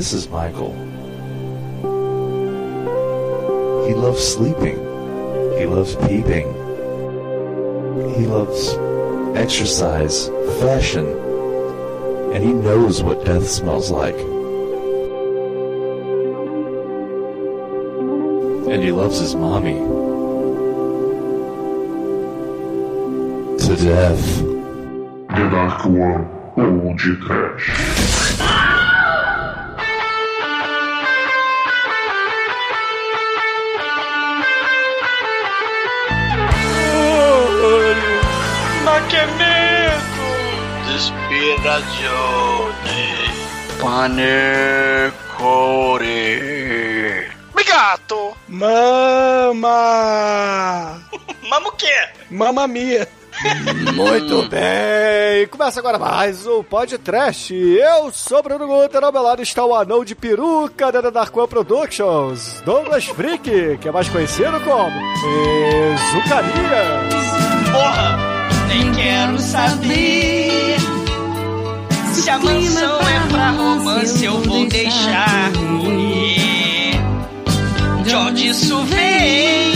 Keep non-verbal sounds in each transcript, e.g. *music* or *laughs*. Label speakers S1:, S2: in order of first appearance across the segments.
S1: This is Michael. He loves sleeping. He loves peeping. He loves exercise, fashion, and he knows what death smells like. And he loves his mommy. To death.
S2: The Dark One ou de Trash.
S3: Ma Panecore.
S4: Migato!
S5: Mama!
S3: Mama o quê?
S5: Mamma mia!
S6: Muito bem, começa agora mais um podcast. Eu sou Bruno Guter, ao meu lado está o anão de peruca da Darkwan Productions, Douglas Freak, que é mais conhecido como Zucarias.
S3: Porra! Nem quero saber se a mansão é pra romance eu vou deixar correr. De onde isso vem?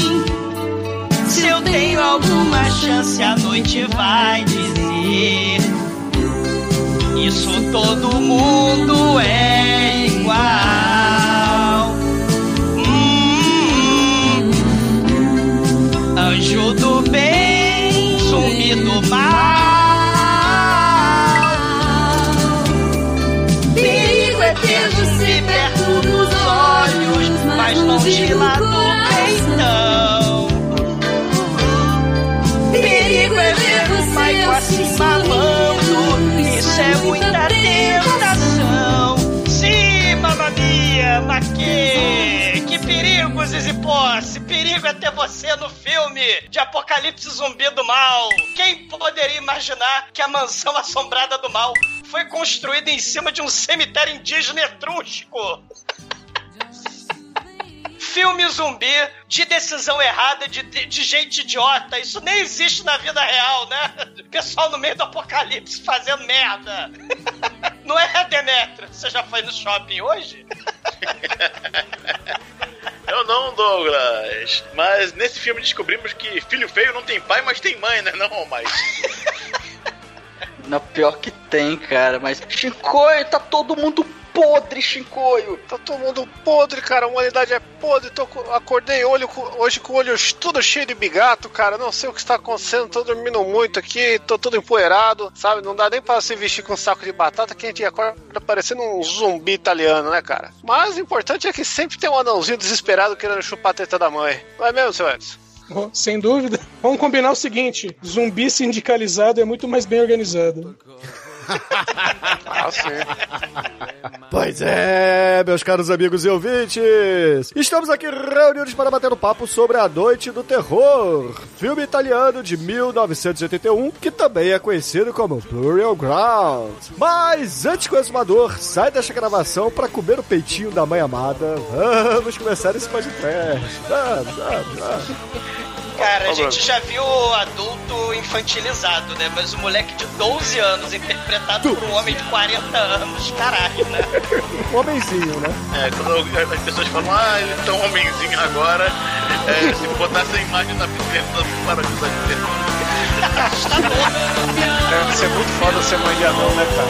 S3: Se eu tenho alguma chance, a noite vai dizer. Isso todo mundo é igual. Hum, anjo do bem, zumbi do mal. Longe lá do peitão. Perigo é ver o Michael assim mamando, isso é muita tentação. Sim, mamma mia, mas que... Que perigo, Zizi Posse! Perigo é ter você no filme de Apocalipse Zumbi do Mal. Quem poderia imaginar que a mansão assombrada do mal foi construída em cima de um cemitério indígena etrusco? Filme zumbi de decisão errada, de, de, gente idiota. Isso nem existe na vida real, né? Pessoal no meio do apocalipse fazendo merda. *laughs* Não é, Demetrio? Você já foi no shopping hoje? *laughs*
S4: Eu não, Douglas. Mas nesse filme descobrimos que filho feio não tem pai, mas tem mãe, né? Não, mas.
S7: Na pior que tem, cara, mas. Chicoio, tá todo mundo podre, Chicoio.
S8: Tá todo mundo podre, cara. A humanidade é podre. Tô, co- acordei olho, hoje com o olho tudo cheio de bigato, cara. Não sei o que está acontecendo. Tô dormindo muito aqui. Tô todo empoeirado, sabe? Não dá nem pra se vestir com um saco de batata que a gente acorda parecendo um zumbi italiano, né, cara? Mas o importante é que sempre tem um anãozinho desesperado querendo chupar a teta da mãe. Não é mesmo, seu Edson?
S5: Sem dúvida. Vamos combinar o seguinte: zumbi sindicalizado é muito mais bem organizado. *laughs*
S8: Ah, sim.
S6: Pois é, meus caros amigos e ouvintes, estamos aqui reunidos para bater um papo sobre A Noite do Terror, filme italiano de 1981, que também é conhecido como Burial Ground. Mas antes que o exumador sai desta gravação para comer o peitinho da mãe amada, vamos começar esse podcast. Vamos, vamos, vamos.
S3: Cara, a gente já viu adulto infantilizado, né? Mas o moleque de 12 anos interpretado por um homem de 40 anos, caralho, né?
S6: Um *laughs* homenzinho, né?
S4: É, quando as pessoas falam, ah, ele tá um homenzinho agora, é, se botasse a imagem na bicicleta para de ter.
S8: Deve ser muito foda ser mãe de anão, né, cara?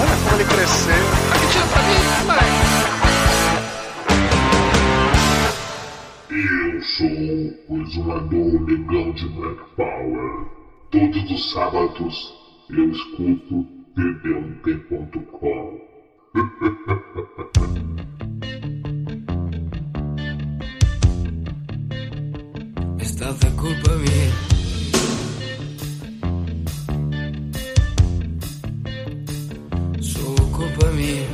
S8: Olha como ele cresceu. Aqui tira pra mim, mãe.
S2: Eu sou o exumador negão de Black Power. Todos os sábados eu escuto td1p.com.
S9: È stata colpa mia. Solo colpa mia.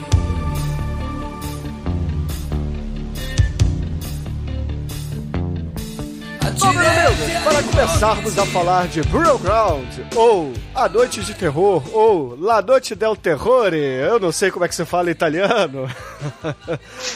S6: Amigos, para começarmos a falar de Burial Ground, ou A Noite de Terror, ou La Noite del Terrore, eu não sei como é que se fala em italiano. *laughs*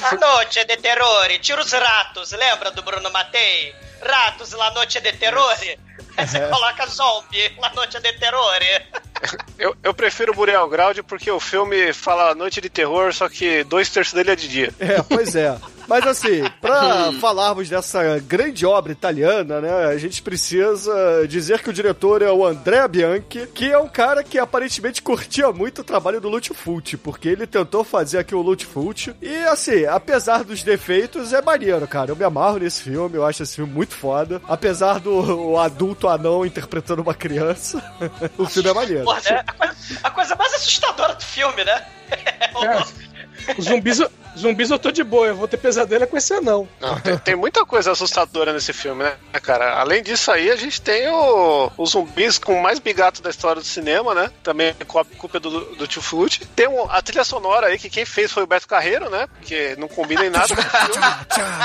S3: A noite de terrore, tira os ratos, lembra do Bruno Matei? Ratos, la noite de terrore? Aí você coloca zombie, La Noite de Terrore. *laughs*
S8: Eu, eu prefiro o Burial Ground porque o filme fala Noite de Terror, só que dois terços dele é de dia.
S6: É, pois é. *laughs* Mas assim, pra *laughs* falarmos dessa grande obra italiana, né, a gente precisa dizer que o diretor é o Andrea Bianchi, que é um cara que aparentemente curtia muito o trabalho do Lutfult, porque ele tentou fazer aqui o Lutfult. E assim, apesar dos defeitos, é maneiro, cara. Eu me amarro nesse filme, eu acho esse filme muito foda. Apesar do o adulto anão interpretando uma criança, *laughs* o filme é maneiro.
S3: Porra, né? a, coisa, a coisa mais assustadora do filme, né? *laughs*
S5: É, os zumbis, zumbis eu tô de boa, eu vou ter pesadelo é com esse anão.
S8: Não, tem, tem muita coisa assustadora nesse filme, né, cara? Além disso aí, a gente tem o, os zumbis com mais bigato da história do cinema, né? Também com a culpa do, do Tio Flute. Tem um- a trilha sonora aí, que quem fez foi o Beto Carreiro, né? Que não combina em nada com o filme.
S6: Tchá,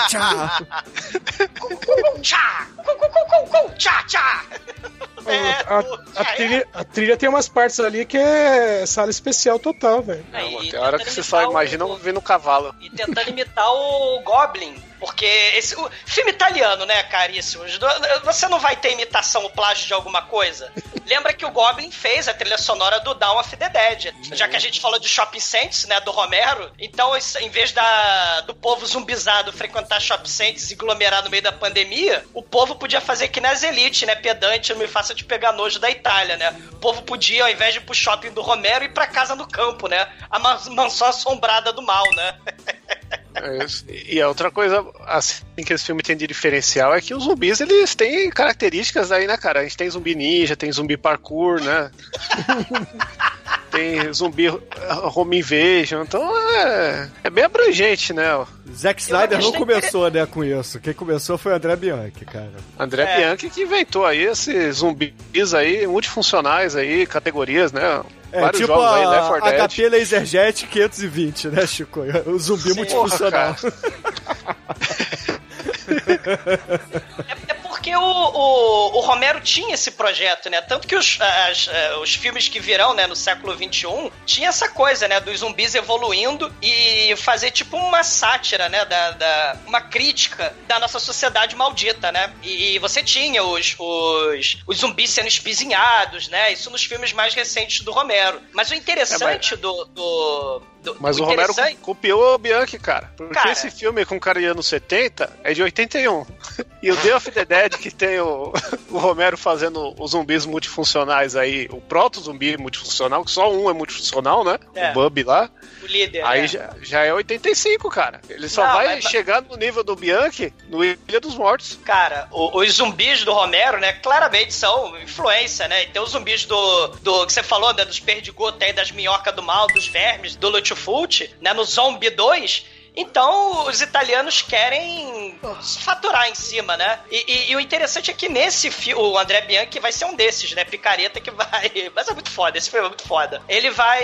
S6: tchá.
S3: Tchá! É,
S5: a, trilha, a trilha tem umas partes ali que é sala especial total, velho.
S3: E
S8: tem hora que
S3: tentando
S8: você só imagina
S3: o-
S8: vendo o
S3: E tentando imitar o Goblin. Porque esse o filme italiano, né, caríssimos? do- Você não vai ter imitação ou plágio de alguma coisa? Lembra que o Goblin fez a trilha sonora do Dawn of the Dead. Já que a gente falou de Shopping Saints, né, do Romero, então em vez da, do povo zumbizado frequentar Shopping Saints e aglomerar no meio da pandemia, o povo podia fazer que nas Elite, né, pedante, não me faça de pegar nojo da Itália, né? O povo podia, ao invés de ir pro shopping do Romero, ir pra casa no campo, né? A ma- mansão assombrada do mal, né? *laughs*
S8: É. E a outra coisa, assim, que esse filme tem de diferencial é que os zumbis, eles têm características aí, né, cara? A gente tem zumbi ninja, tem zumbi parkour, né? *laughs* tem zumbi uh, home invasion, então é, é bem abrangente, né?
S6: Zack Snyder não começou, né, com isso. Quem começou foi o André Bianchi, cara.
S8: André
S3: É.
S8: Bianchi que inventou aí esses zumbis aí, multifuncionais aí, categorias, né?
S6: É,
S8: Vários
S6: tipo
S8: jogos aí, Left
S6: a
S8: 4 Dead.
S6: HP Laserjet 520, né, Chico? O zumbi multifuncional. *laughs*
S3: É, é porque o, o, o Romero tinha esse projeto, né? Tanto que os, as- eh, os filmes que virão, né, no século XXI, tinha essa coisa, né, dos zumbis evoluindo e fazer tipo uma sátira, né, da, da- uma crítica da nossa sociedade maldita, né? E, você tinha os, os, os zumbis sendo espizinhados, né? Isso nos filmes mais recentes do Romero. Mas o interessante do, do, do-
S8: Mas
S3: o
S8: o Romero copiou o Bianchi, cara. Porque
S3: Cara.
S8: esse filme com cara de anos 70 é de 81. *laughs* E o Day of the Dead, que tem o, *laughs* o Romero fazendo os zumbis multifuncionais aí, o proto-zumbi multifuncional, que só um é multifuncional, né?
S3: É.
S8: O Bub lá.
S3: o líder,
S8: Aí
S3: né?
S8: já, já é 85, cara. Ele só
S3: Não,
S8: vai
S3: mas-
S8: chegar no nível do Bianchi no Ilha dos Mortos.
S3: Cara, o- os zumbis do Romero, né, claramente são influência, né? E tem os zumbis do, do que você falou, né, dos perdigotos aí, das minhocas do mal, dos vermes, do Lutfult, né, no Zombie 2. Então, os italianos querem faturar em cima, né? E, e- e o interessante é que nesse filme, o André Bianchi vai ser um desses, né? Picareta que vai. *laughs* Mas é muito foda, esse filme é muito foda. Ele vai.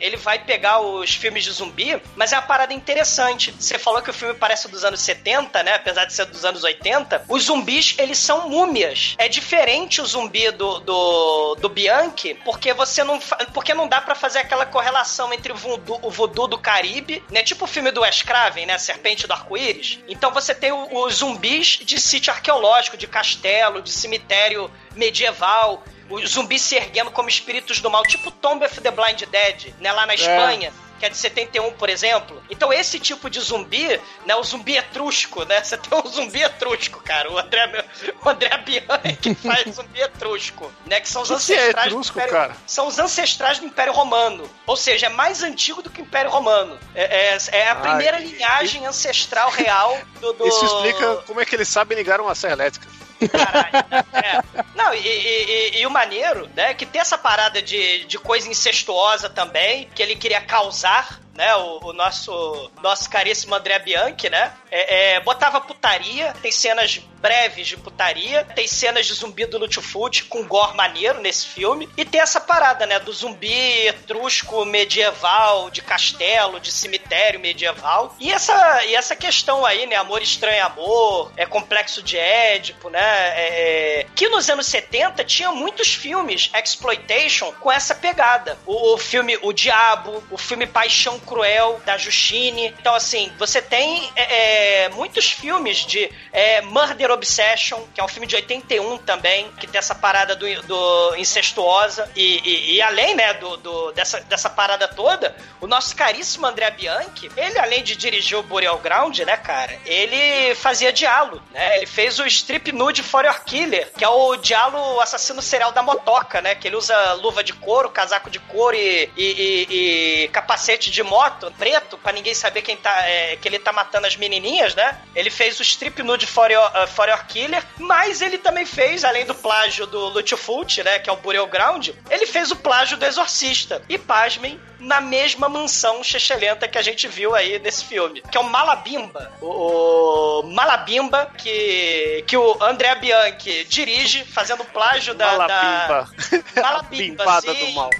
S3: Ele vai pegar os filmes de zumbi, mas é uma parada interessante. Você falou que o filme parece dos anos 70, né? Apesar de ser dos anos 80. Os zumbis, eles são múmias. É diferente o zumbi do, do, do Bianchi, porque você não. Porque não dá pra fazer aquela correlação entre o voodoo, o voodoo do Caribe, né? Tipo o filme do Wes Craven, né? Serpente do Arco-Íris. Então você tem o- os zumbis de sítio arqueológico, de castelo, de cemitério medieval. Os zumbis se erguendo como espíritos do mal, tipo Tomb of the Blind Dead, né? Lá na Espanha. Que é de 71, por exemplo. Então, esse tipo de zumbi, né? O zumbi etrusco, né? Você tem um zumbi etrusco, cara. O André, o André Bianchi faz zumbi etrusco, né? Que são os
S8: que é
S3: ancestrais do
S8: etrusco,
S3: Império-
S8: cara?
S3: São os ancestrais do Império Romano. Ou seja, é mais antigo do que o Império Romano. É, é- é a primeira
S8: e-
S3: linhagem ancestral real do, do...
S8: Isso explica como é que eles sabem ligar uma serra elétrica.
S3: Caralho. É. Não, e, e- e- o maneiro, né, que tem essa parada de, de coisa incestuosa também, que ele queria causar, né, o, o nosso, nosso caríssimo André Bianchi, né, é, é, botava putaria, tem cenas breves de putaria, tem cenas de zumbi do Lutfut com gore maneiro nesse filme, e tem essa parada, né, do zumbi etrusco medieval, de castelo, de cemitério medieval, e essa, e essa questão aí, né, amor estranho amor, é complexo de Édipo, né, é, é, que nos anos 70 tinha muitos filmes exploitation com essa pegada. O, o filme O Diabo, o filme Paixão Cruel, da Justine. Então, assim, você tem é, é, muitos filmes de é, Murder Obsession, que é um filme de 81 também, que tem essa parada do, do incestuosa. E, e, e além, né, do, do, dessa, dessa parada toda, o nosso caríssimo André Bianchi, ele, além de dirigir o Burial Ground, né, cara, ele fazia diálogo, né? Ele fez o Strip Nude for Your Killer, que é o diálogo assassino serial da motoca, né? Que ele usa luva de couro, casaco de couro e, e, e, capacete de moto preto, pra ninguém saber quem tá, é, que ele tá matando as menininhas, né? Ele fez o Strip Nude for Your, uh, for Your Killer, mas ele também fez, além do plágio do Lutfult, né? Que é o Burial Ground, ele fez o plágio do Exorcista. E pasmem, na mesma mansão chechelenta que a gente viu aí nesse filme, que é o Malabimba. O, o Malabimba, que, que o André Bianchi dirige, fazendo plágio da...
S8: Malabimba.
S3: Da... Malabimba, sim.
S8: do mal.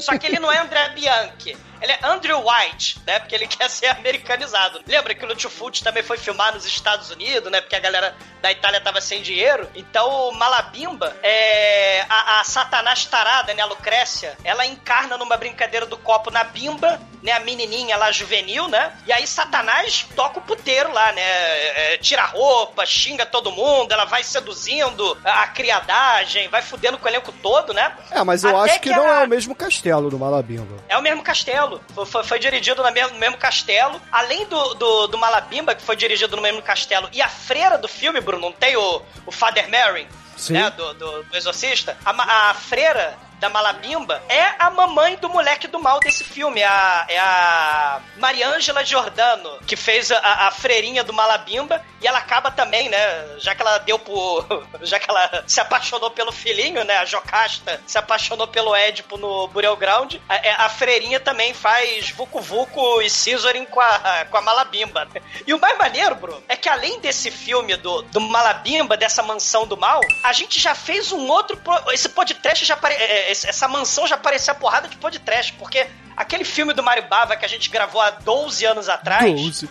S3: Só que ele não é André Bianchi. Ele é Andrew White, né? Porque ele *laughs* quer ser americanizado. Lembra que o Lutfult também foi filmar nos Estados Unidos, né? Porque a galera da Itália tava sem dinheiro. Então o Malabimba é a, a Satanás tarada, né? A Lucrécia. Ela encarna numa brincadeira do copo na bimba, né? A menininha lá juvenil, né? E aí Satanás toca o puteiro lá, né? É, tira a roupa, xinga todo mundo, ela vai seduzindo a criadagem, vai fudendo com o elenco todo, né?
S6: É, mas eu
S3: Até
S6: acho que,
S3: que
S6: não
S3: a-
S6: é o mesmo castelo do Malabimba.
S3: É o mesmo castelo. Foi, foi- foi dirigido no mesmo, no mesmo castelo. Além do, do, do Malabimba, que foi dirigido no mesmo castelo, e a freira do filme, Bruno, não tem o, o Father Mary, né? Do, do, do Exorcista. A, a freira da Malabimba é a mamãe do moleque do mal desse filme. É a, é a Mariângela Giordano, que fez a, a freirinha do Malabimba. E ela acaba também, né? Já que ela deu por. *laughs* Já que ela se apaixonou pelo filhinho, né? A Jocasta se apaixonou pelo Édipo no Burial Ground. A, é, a freirinha também faz Vucu Vucu e Scissoring com a, com a Malabimba. *laughs* E o mais maneiro, Bruno, é que além desse filme do, do Malabimba, dessa mansão do mal, a gente já fez um outro. Esse podcast já. apare- é, é, Essa mansão já parecia porrada de podcast, porque aquele filme do Mario Bava que a gente gravou há 12 anos atrás.
S6: 12.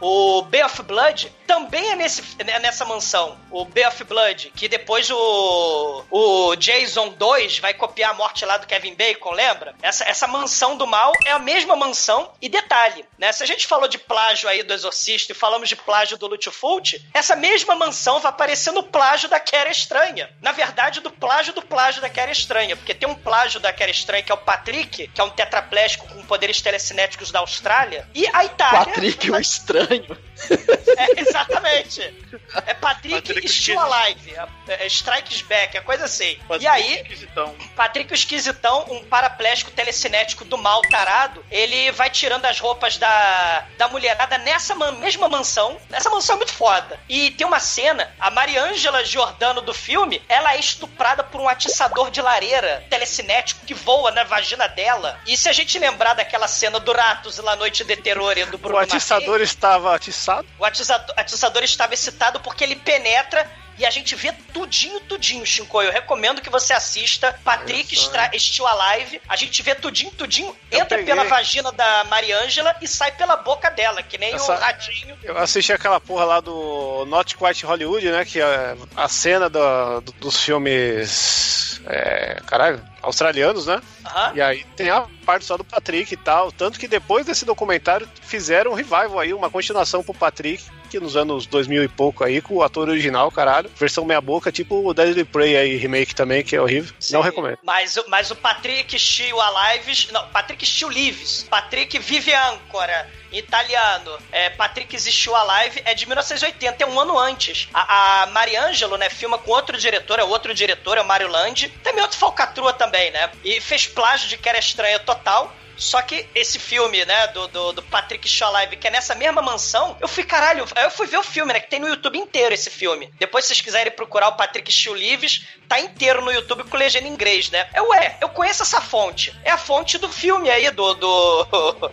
S3: O, o Bay of Blood também é nesse, é nessa mansão. O Bay of Blood, que depois o, o Jason 2 vai copiar a morte lá do Kevin Bacon, lembra? Essa, essa mansão do mal é a mesma mansão. E detalhe, né? Se a gente falou de plágio aí do Exorcista e falamos de plágio do Lutfult, essa mesma mansão vai aparecer no plágio da Kera Estranha. Na verdade, do plágio do plágio da Kera Estranha. Porque tem um plágio da Kera Estranha que é o Patrick, que é um tetraplégico com poderes telecinéticos da Austrália. E a Itália.
S7: Patrick, o estranho.
S3: É, exatamente. É Patrick,
S4: Patrick
S3: Still. Alive. É, é Strikes Back, é coisa assim.
S4: Pode
S3: e aí,
S4: esquisitão.
S3: Patrick o Esquisitão, um paraplégico telecinético do mal tarado, ele vai tirando as roupas da, da mulherada nessa man- mesma mansão. Essa mansão é muito foda. E tem uma cena, a Mariângela Giordano do filme, ela é estuprada por um atiçador de lareira telecinético que voa na vagina dela. E se a gente lembrar daquela cena do Ratos lá Noite de Terror do Bruno
S8: O atiçador estava atiçado.
S3: O atiçador, atiçador estava excitado porque ele penetra e a gente vê tudinho, tudinho, Shinko. Eu recomendo que você assista Patrick Stra- Still Alive. A gente vê tudinho, tudinho,
S8: Eu
S3: entra
S8: peguei.
S3: pela vagina da Mariângela e sai pela boca dela, que nem
S8: Essa-
S3: o ratinho.
S8: Eu assisti aquela porra lá do Not Quite Hollywood, né? Que é a cena do- do- dos filmes. É, caralho, australianos, né?
S3: Aham.
S8: E aí tem a parte só do Patrick e tal. Tanto que depois desse documentário fizeram um revival aí, uma continuação pro Patrick, que nos anos 2000 e pouco aí, com o ator original, caralho. Versão meia-boca, tipo o Deadly Prey aí, remake também, que é horrível. Não
S3: Sim.
S8: recomendo.
S3: Mas, o- mas o Patrick Still Alive. Não, Patrick Still Lives. Patrick Vive Ancora. Italiano. É, Patrick Still Alive é de 1980, é um ano antes. A, a Mariangelo, né, filma com outro diretor, é outro diretor, é o Mario Landi. Também outro falcatrua também, né? E fez plágio de Era Estranha total. Só que esse filme, né, do, do, do Patrick Shaw Live, que é nessa mesma mansão, eu fui, caralho, eu fui ver o filme, né, que tem no YouTube inteiro esse filme. Depois, se vocês quiserem procurar o Patrick Shaw Lives, tá inteiro no YouTube com legenda em inglês, né? É, ué, eu conheço essa fonte. É a fonte do filme aí, do, do,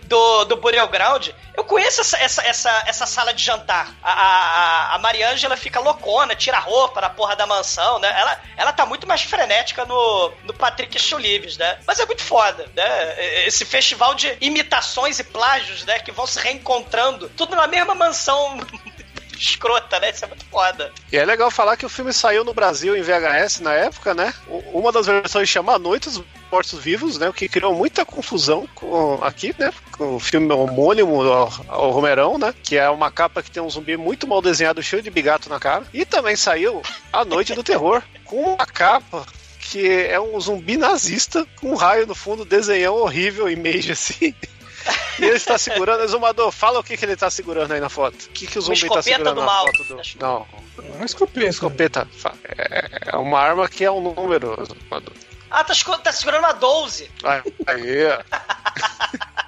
S3: *laughs* do, do Burial Ground. Eu conheço essa, essa, essa, essa sala de jantar. A, a, a Mariângela fica loucona, tira a roupa na porra da mansão, né? Ela, ela tá muito mais frenética no, no Patrick Chulives, né? Mas é muito foda, né? Esse festival de imitações e plágios, né? Que vão se reencontrando, tudo na mesma mansão *laughs* escrota, né? Isso é muito foda.
S8: E é legal falar que o filme saiu no Brasil em VHS na época, né? Uma das versões chama A Noite dos mortos-vivos, né? O que criou muita confusão com, aqui, né? Com o filme homônimo ao, ao Romerão, né? Que é uma capa que tem um zumbi muito mal desenhado, cheio de bigato na cara. E também saiu A Noite do Terror, com uma capa que é um zumbi nazista com um raio no fundo, desenhão horrível, image assim. E ele está segurando, Exumador, fala o que, que ele está segurando aí na foto. O que, que o
S3: Uma
S8: zumbi está
S3: escopeta
S8: segurando
S3: do
S8: na
S3: mal.
S8: foto do. Não,
S5: Uma escopeta.
S8: escopeta. Fa- É é uma arma que é um número, Exumador.
S3: Ah, tá, tá segurando uma 12.
S8: Aí, aí, ó. *laughs*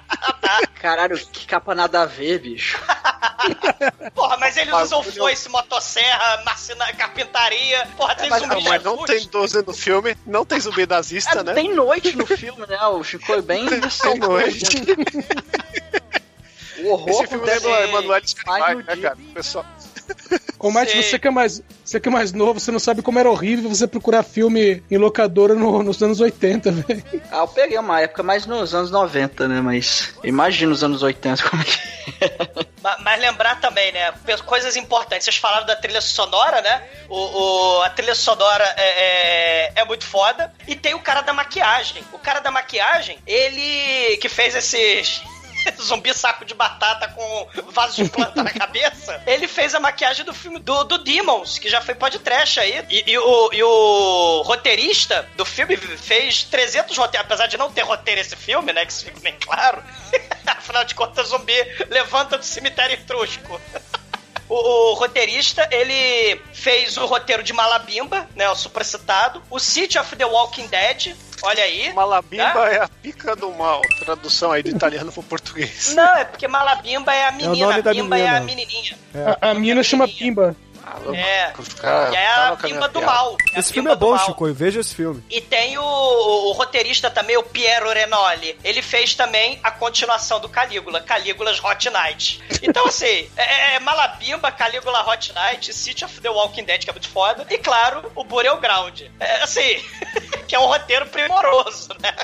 S7: Caralho, que capa nada a ver, bicho. *laughs*
S3: Porra, mas eles
S8: Mas
S3: usam
S8: eu-
S3: foice, motosserra, marcena, carpintaria. Porra, tem
S7: Mas-
S3: zumbi
S8: Não, mas não tem 12 no filme, não tem zumbi nazista,
S7: É,
S8: né?
S7: Tem noite no filme, né? O Chico bem
S8: Tem noite. *laughs*
S7: O horror
S8: Esse filme lembra Emanuel
S7: no
S8: né,
S7: dia.
S8: cara? Pessoal,
S5: Ô, Mate,
S3: Sei.
S5: você que, é mais, você que é mais novo, você não sabe como era horrível você procurar filme em locadora no- nos anos 80, *laughs* velho.
S7: Ah, eu peguei uma época mais nos anos 90, né? Mas imagina os anos 80 como é que
S3: Ma- Mas lembrar também, né? Coisas importantes. Vocês falaram da trilha sonora, né? O, o- a trilha sonora é, é, é muito foda. E tem o cara da maquiagem. O cara da maquiagem, ele que fez esses. *laughs* Zumbi saco de batata com vaso de planta na cabeça. Ele fez a maquiagem do filme do, do Demons, que já foi podcast aí. E, e o, e o roteirista do filme fez 300 roteiros. Apesar de não ter roteiro esse filme, né? Que isso fica bem claro. *laughs* Afinal de contas, zumbi levanta do cemitério etrusco. *laughs* O, o roteirista, ele fez o roteiro de Malabimba, né? O supracitado. O City of the Walking Dead, olha aí.
S8: Malabimba
S3: Né?
S8: é a pica do mal. Tradução aí do italiano pro português.
S3: Não, é porque Malabimba é a menina,
S6: nome da
S3: Bimba é a
S6: menina.
S3: menininha.
S5: A, a mina chama Pimba.
S3: É.
S8: Os caras
S3: E é a
S8: minha
S3: do
S8: piada.
S3: mal. É
S6: Esse filme é bom. Chico. Eu vejo esse filme.
S3: E tem o, o roteirista também, o Piero Renoli. Ele fez também a continuação do Calígula, Calígula's Hot Night. Então, assim, *laughs* é, é Malabimba, Calígula Hot Night, City of the Walking Dead, que é muito foda. E, claro, o Burial Ground. É, assim, *laughs* que é um roteiro primoroso, né?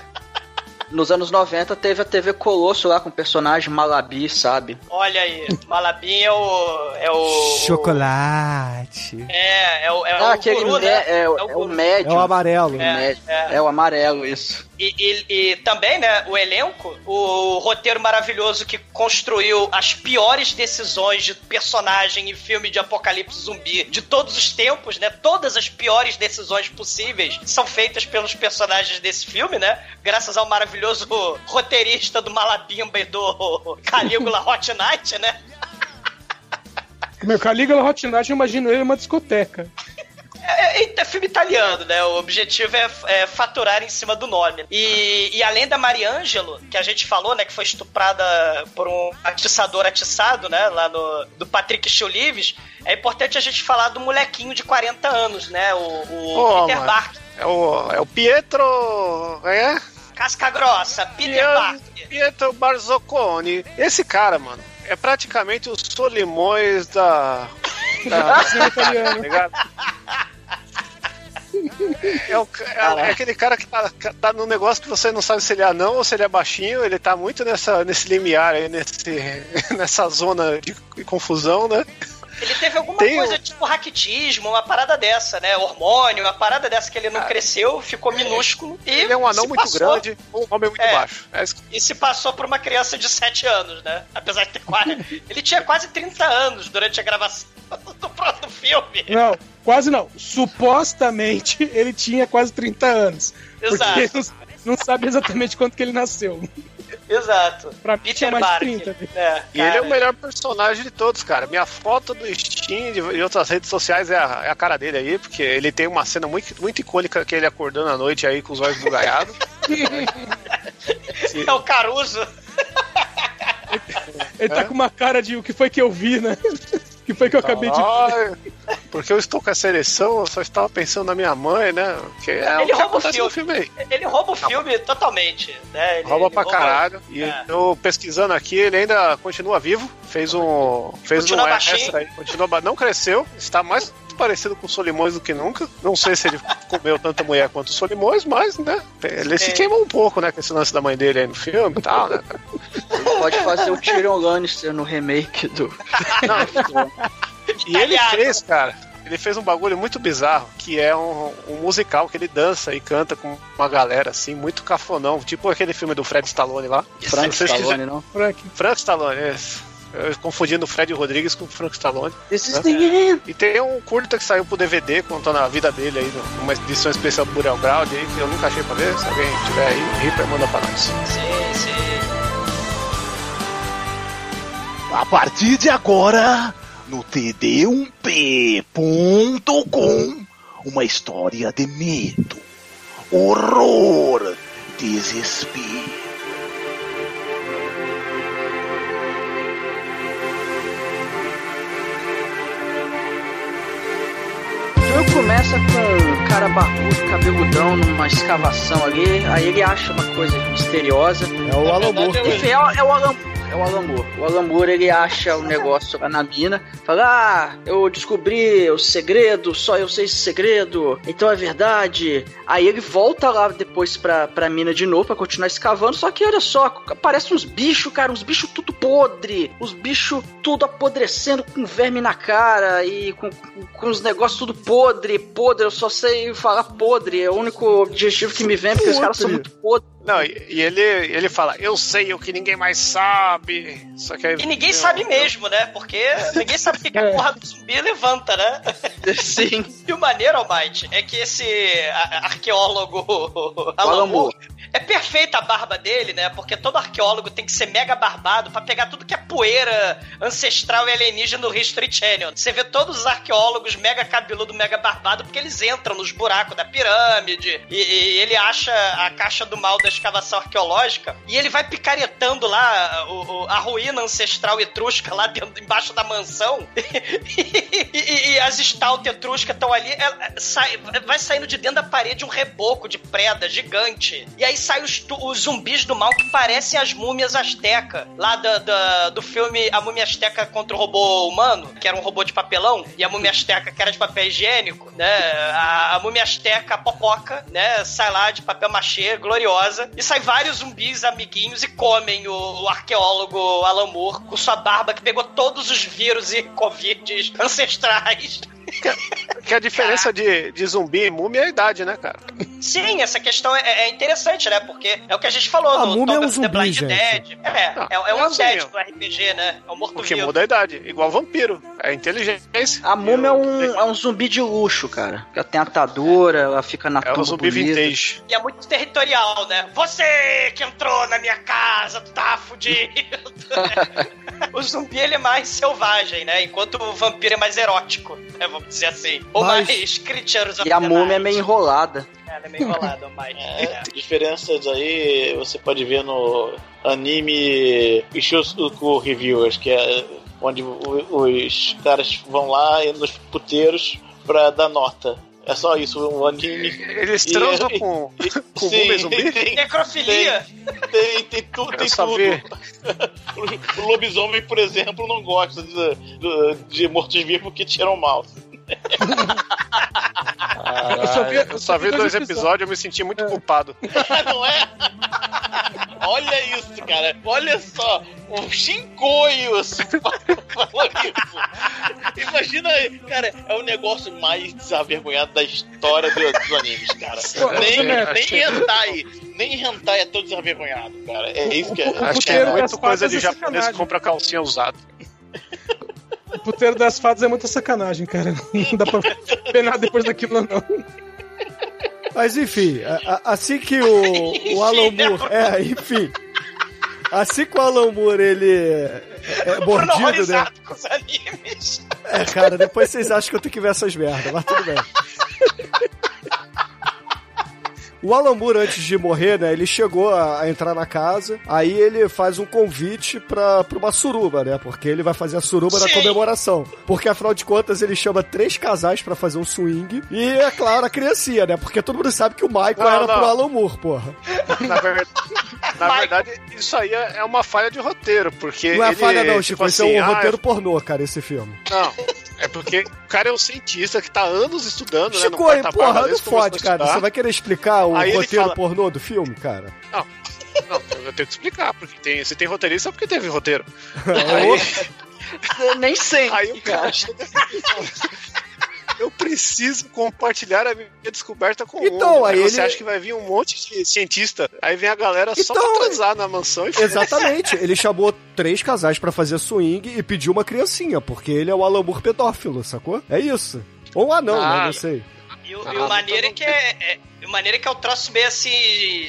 S7: Nos anos 90 teve a TV Colosso lá com o personagem Malabi, sabe?
S3: Olha aí, Malabim é o... É o
S10: Chocolate.
S3: É, é o, é
S7: Ah,
S3: o
S7: aquele
S3: guru, né?
S7: é, o-
S3: É o
S7: é o médium.
S6: É o amarelo.
S7: O
S3: É,
S7: médium.
S3: é.
S7: É o amarelo, isso.
S3: E, e- e também, né, o elenco, o roteiro maravilhoso que construiu as piores decisões de personagem em filme de apocalipse zumbi de todos os tempos, né? Todas as piores decisões possíveis são feitas pelos personagens desse filme, né? Graças ao maravilhoso roteirista do Malabimba e do Calígula *laughs* Hot Night, né?
S5: Meu, Calígula Hot Night, eu imagino ele numa discoteca.
S3: É, é- é filme italiano, né? O objetivo é, é faturar em cima do nome. E, e além da Mariângelo, que a gente falou, né? Que foi estuprada por um atiçador atiçado, né? Lá no do Patrick Chulives, é importante a gente falar do molequinho de 40 anos, né? O, o
S8: Pô,
S3: Peter
S8: mano.
S3: Barker.
S8: É o, é o Pietro. É?
S3: Casca grossa, Peter Barker.
S8: Pietro Barzocconi. Esse cara, mano, é praticamente o Solimões da. da *laughs*
S5: Cinema italiano.
S8: tá ligado? É, o é- é aquele cara que tá, tá num negócio que você não sabe se ele é anão ou se ele é baixinho, ele tá muito nessa, nesse limiar aí, nesse, *laughs* nessa zona de confusão, né?
S3: Ele teve alguma
S8: Tem
S3: coisa tipo raquitismo, uma parada dessa, né? Hormônio, uma parada dessa que ele não cresceu, ficou minúsculo. E
S8: Ele é um anão muito
S3: passou-
S8: grande, um homem muito
S3: É.
S8: baixo. É isso
S3: E se passou por uma criança de 7 anos, né? Apesar de ter quase. *laughs* ele tinha quase 30 anos durante a gravação do próximo filme.
S5: Não, quase não. Supostamente ele tinha quase 30 anos.
S3: Exato.
S5: Porque não, não sabe exatamente quanto que ele nasceu.
S3: Exato.
S5: Pra mim tinha
S3: Peter
S5: mais de
S3: Barker.
S5: 30.
S3: É,
S8: E ele é o melhor personagem de todos, cara. Minha foto do Steam e de outras redes sociais é a, é a cara dele aí, porque ele tem uma cena muito, muito icônica que ele acordando à noite aí com os olhos bugalhados.
S3: É o Caruso.
S5: Ele tá com uma cara de o que foi que eu vi, né? *laughs* O que foi que eu acabei de ver.
S8: Porque eu estou com essa ereção, eu só estava pensando na minha mãe, né? Que é
S3: Ele
S8: o que
S3: rouba o filme.
S8: filme aí.
S3: Ele rouba o filme totalmente, né? Ele,
S8: Rouba
S3: ele
S8: pra caralho. E
S3: É.
S8: eu pesquisando aqui, ele ainda continua vivo. Fez um. Fez
S3: Continua
S8: um
S3: baixinho.
S8: extra aí. Continua Não cresceu. Está mais parecido com o Solimões do que nunca. Não sei se ele *laughs* comeu tanta mulher quanto o Solimões, mas, né? Ele se queimou um pouco, né? Com esse lance da mãe dele aí no filme e tal, né? cara?
S7: Pode fazer o Tyrion Lannister no remake do. *laughs* *laughs*
S8: E ele fez, cara. ele fez um bagulho muito bizarro, que é um, um musical que ele dança e canta com uma galera, assim, muito cafonão. Tipo aquele filme do Fred Stallone lá.
S7: Frank Stallone,
S8: quiserem-
S7: não?
S5: Frank.
S8: Frank Stallone, é. Eu confundindo o Fred Rodrigues com o Frank Stallone.
S7: This is
S8: né?
S7: the end.
S8: E tem um curta que saiu pro DVD contando a vida dele aí, numa edição especial do Burial Ground aí, que eu nunca achei pra ver. Se alguém tiver aí, Reaper manda pra nós.
S3: Sim, sim.
S11: A partir de agora, no td1p.com, uma história de medo, horror, desespero.
S7: Começa com um cara barbudo, cabeludão, numa escavação ali. Aí ele acha uma coisa misteriosa.
S6: É o Alan Moore.
S7: É, o- é o Alan é o Alan Moore. O Alan Moore, ele acha o negócio lá na mina. Fala, ah, eu descobri o segredo, só eu sei esse segredo. Então é verdade. Aí ele volta lá depois pra, pra mina de novo pra continuar escavando. Só que olha só, aparece uns bichos, cara, uns bichos tudo podre. Os bichos tudo apodrecendo com verme na cara e com, com, com os negócios tudo podre, podre. Eu só sei falar podre. É o único objetivo que me vem, porque os caras são muito podres.
S8: Não, e, e ele, ele fala, eu sei o que ninguém mais sabe. Só que aí,
S3: E ninguém sabe mesmo, né? Porque *laughs* ninguém sabe o que, que a porra do zumbi levanta, né?
S7: Sim.
S3: E o maneiro, Almighty, é que esse arqueólogo Alan
S7: Alan
S3: Moore, é perfeita a barba dele, né? Porque todo arqueólogo tem que ser mega barbado pra pegar tudo que é poeira ancestral e alienígena no History Channel. Você vê todos os arqueólogos mega cabeludo, mega barbado, porque eles entram nos buracos da pirâmide e, e ele acha a caixa do mal da escavação arqueológica e ele vai picaretando lá o- o- a ruína ancestral etrusca lá dentro, embaixo da mansão *laughs* e, e- e as stout etruscas estão ali, sai- vai saindo de dentro da parede um reboco de preda gigante. E aí saem os, os zumbis do mal que parecem as múmias asteca, lá da- do filme A Múmia Asteca contra o Robô Humano, que era um robô de papelão, e a múmia asteca que era de papel higiênico, né? A, a múmia asteca popoca, né? Sai lá de papel machê, gloriosa, e sai vários zumbis amiguinhos e comem o, o arqueólogo Alan Moore com sua barba que pegou todos os vírus e covides ancestrais.
S8: Que a diferença de, de zumbi e múmia é a idade, né, cara?
S3: Sim, essa questão é, é interessante, né? Porque é o que a gente falou
S6: A
S3: no
S6: múmia é um zumbi,
S3: Blind
S6: gente.
S3: Dead. É, é, é um
S8: é um
S3: undead
S8: zumbi.
S3: do RPG, né? É um
S8: Porque
S3: morto-vivo.
S8: muda a idade, igual vampiro. É inteligência.
S7: A múmia é um, é um zumbi de luxo, cara. Ela tem atadura, ela fica na
S8: É um zumbi
S7: bonita.
S8: vintage.
S3: E é muito territorial, né? Você que entrou na minha casa, tu tá fudido. *laughs* o zumbi, ele é mais selvagem, né? Enquanto o vampiro é mais erótico, né? Vamos dizer assim. Ou
S6: Mas-
S3: mais
S7: E a
S3: the
S7: múmia é meio enrolada.
S3: É, ela é meio enrolada, mais. *laughs*
S12: É, diferenças aí você pode ver no anime Ishosuku Reviewers, que é onde os caras vão lá nos puteiros pra dar nota. É só isso, o anime.
S8: Eles transam
S12: e-
S8: com,
S12: e-
S8: com
S12: sim,
S8: zumbi?
S12: Tem,
S3: Necrofilia.
S12: tem, tem, tem tudo.
S8: vi. *laughs*
S12: O, o lobisomem, por exemplo, não gosta de, de, de mortos-vivos que tiram mal.
S5: Eu só vi,
S8: Eu só vi dois episódios e eu me senti muito culpado. *laughs*
S12: não é? Olha isso, cara. Olha só. Um chincoios falou *laughs* isso. Imagina, cara, é o negócio mais desavergonhado da história do- dos animes, cara. Nem, nem hentai. Nem hentai é tão desavergonhado, cara. É isso que é.
S5: o
S8: Acho que é
S5: das
S8: muito coisa de
S5: é
S8: japonês que compra calcinha usada.
S5: O puteiro das fadas é muita sacanagem, cara. Não dá pra penar depois daquilo, não.
S6: Mas enfim, a- a- assim que o, o Alan Moore. É, enfim. Assim que o Alan Moore ele é, é mordido, né?
S3: com os animes.
S6: É, cara, depois vocês acham que eu tenho que ver essas merdas, mas tudo bem. O Alan Moore, antes de morrer, né, ele chegou a, a entrar na casa, aí ele faz um convite pra, pra uma suruba, né, porque ele vai fazer a suruba na
S3: Sim.
S6: comemoração. Porque, afinal de contas, ele chama três casais pra fazer um swing, e, é claro, a criancinha, né, porque todo mundo sabe que o Michael
S8: Não,
S6: era
S8: não.
S6: pro Alan Moore, porra.
S8: Na, ver- *laughs* na verdade, isso aí é uma falha de roteiro, porque.
S6: Não é
S8: ele,
S6: falha não,
S8: tipo
S6: Chico, isso
S8: assim,
S6: é um
S8: ah,
S6: roteiro pornô, cara, esse filme.
S8: Não, é porque o cara é um cientista que tá anos estudando, né?
S6: Chico,
S8: no quarta
S6: porra, não fode, cara.
S8: estudar.
S6: Você vai querer explicar o
S8: Aí
S6: roteiro
S8: fala-
S6: pornô do filme, cara?
S8: Não, eu tenho que explicar, porque tem, se tem roteirista é porque teve roteiro. *laughs* Aí,
S7: Nem sempre.
S8: aí o cara chega Eu preciso compartilhar a minha descoberta com o
S6: Então,
S8: mundo.
S6: aí
S8: você
S6: ele-
S8: acha que vai vir um monte de cientista. Aí vem a galera só
S6: Então,
S8: pra transar na mansão e
S6: Exatamente. Ele chamou três casais pra fazer swing e pediu uma criancinha, porque ele é o Alan Moore pedófilo, sacou? É isso. Ou anão, né?
S7: Ah.
S6: Não sei.
S3: E o,
S8: Ah,
S3: e o maneiro é que é, é- e o maneiro é que é o troço meio assim,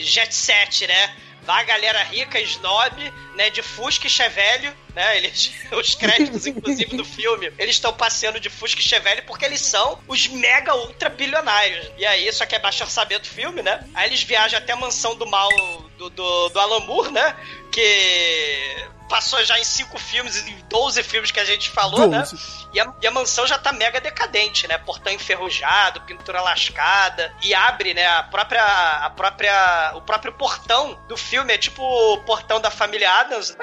S3: jet set, né? Vai a galera rica, snob, né? De Fusca e Chevelho, né? Eles, *laughs* os créditos, inclusive, do filme, eles estão passeando de Fusca e Chevelho porque eles são os mega ultra bilionários. E aí, só que é baixo orçamento do filme, né? Aí eles viajam até a mansão do mal do, do, do Alan Moore, né? Que passou já em cinco filmes em 12 filmes que a gente falou, né? E a, e a mansão já tá mega decadente, né? Portão enferrujado, pintura lascada. E abre, né? A própria. A própria. O próprio portão do filme é tipo o portão da família Adams.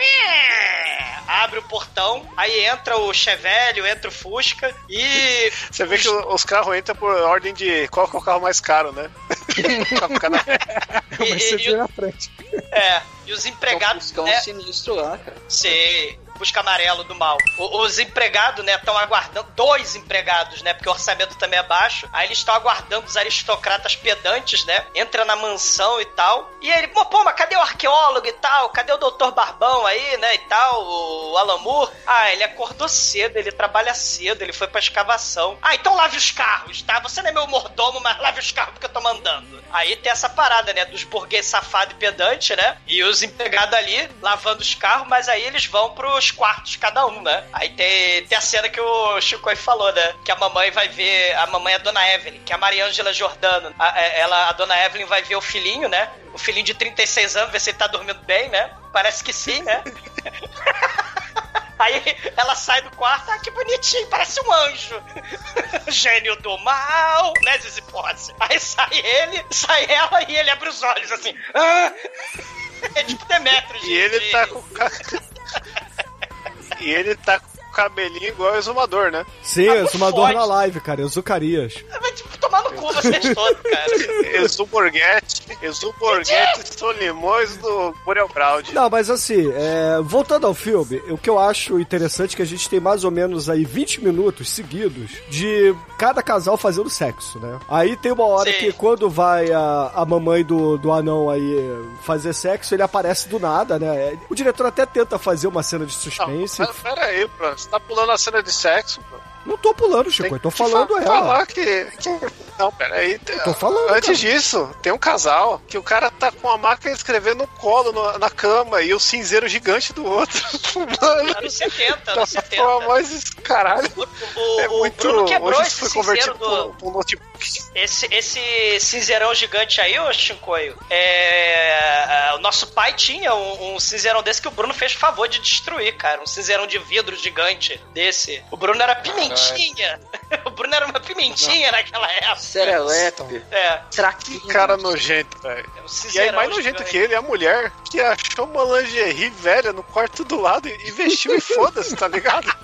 S3: Abre o portão, aí entra o Chevelho, entra o Fusca e.
S8: Você vê que o- os carros entram por ordem de qual que é o carro mais caro, né? *laughs*
S3: E, e-
S5: vê na frente.
S3: é, e os empregados.
S7: Fuscão
S3: né,
S7: sinistro lá, cara.
S3: Sei. Busca amarelo do mal. O- os empregados, né, estão aguardando. Dois empregados, né? Porque o orçamento também é baixo. Aí eles estão aguardando os aristocratas pedantes, né? Entra na mansão e tal. E ele, pô, pô, mas cadê o arqueólogo e tal? Cadê o doutor Barbão aí, né? E tal, o Alan Moore? Ah, ele acordou cedo, ele trabalha cedo, ele foi pra escavação. Ah, então lave os carros, tá? Você não é meu mordomo, mas lave os carros porque eu tô mandando. Aí tem essa parada, né? Dos burguês safado e pedante, né? E os empregados ali lavando os carros, mas aí eles vão pros quartos cada um, né? Aí tem, tem a cena que o Chico aí falou, né? Que a mamãe vai ver. A mamãe é a dona Evelyn, que é a Mariângela Jordano. A, é- ela, a dona Evelyn vai ver o filhinho, né? O filhinho de 36 anos, ver se ele tá dormindo bem, né? Parece que sim, né? *laughs* Aí ela sai do quarto, ah, que bonitinho, parece um anjo. *laughs* Gênio do mal, né, Zizi Posse? Aí sai ele, sai ela e ele abre os olhos assim. Ah! *laughs* É tipo Demetrius.
S8: E ele
S3: de-
S8: tá com. E ele tá cabelinho igual o exumador, né?
S6: Sim,
S3: Ah,
S6: exumador na live, cara. Exucarias.
S3: Vai tipo, tomar no cu vocês todos, cara. *laughs*
S8: Exuborguete, Exuborguete Solimões do Muriel Braud.
S6: Não, mas assim, é, voltando ao filme, o que eu acho interessante é que a gente tem mais ou menos aí 20 minutos seguidos de cada casal fazendo sexo, né? Aí tem uma hora
S3: Sim.
S6: que quando vai a, a mamãe do, do anão aí fazer sexo, ele aparece do nada, né? O diretor até tenta fazer uma cena de
S8: Não,
S6: suspense.
S8: pera, pera aí, bro. Você tá pulando a cena de sexo, bro.
S6: Não tô pulando, Chico,
S8: Tem
S6: eu tô falando
S8: fa-
S6: ela.
S8: Falar que, que- Não, peraí.
S6: tô falando,
S8: Antes
S6: cara.
S8: disso, tem um casal que o cara tá com a máquina de escrever no colo, no- na cama, e o cinzeiro gigante do outro. *laughs* Mano,
S3: Anos 70,
S8: tá
S3: anos
S8: uma
S3: 70.
S8: forma mais caralho.
S3: O, o,
S8: É
S3: o
S8: muito.
S3: Bruno quebrou
S8: Hoje
S3: esse
S8: isso foi
S3: cinzeiro
S8: convertido
S3: do...
S8: um notebook.
S3: Esse, esse cinzeirão gigante aí, ô Shinkoio, é, é, o nosso pai tinha um, um cinzeirão desse que o Bruno fez favor de destruir, cara. Um cinzeirão de vidro gigante desse. O Bruno era pimentinha. *laughs* O Bruno era uma pimentinha naquela época.
S7: Serelepe.
S3: É,
S7: Traquinho.
S8: Que cara nojento, velho.
S3: um
S8: E aí, mais nojento que ele é a mulher que achou uma lingerie velha no quarto do lado e vestiu e *laughs* foda-se, tá ligado? *laughs*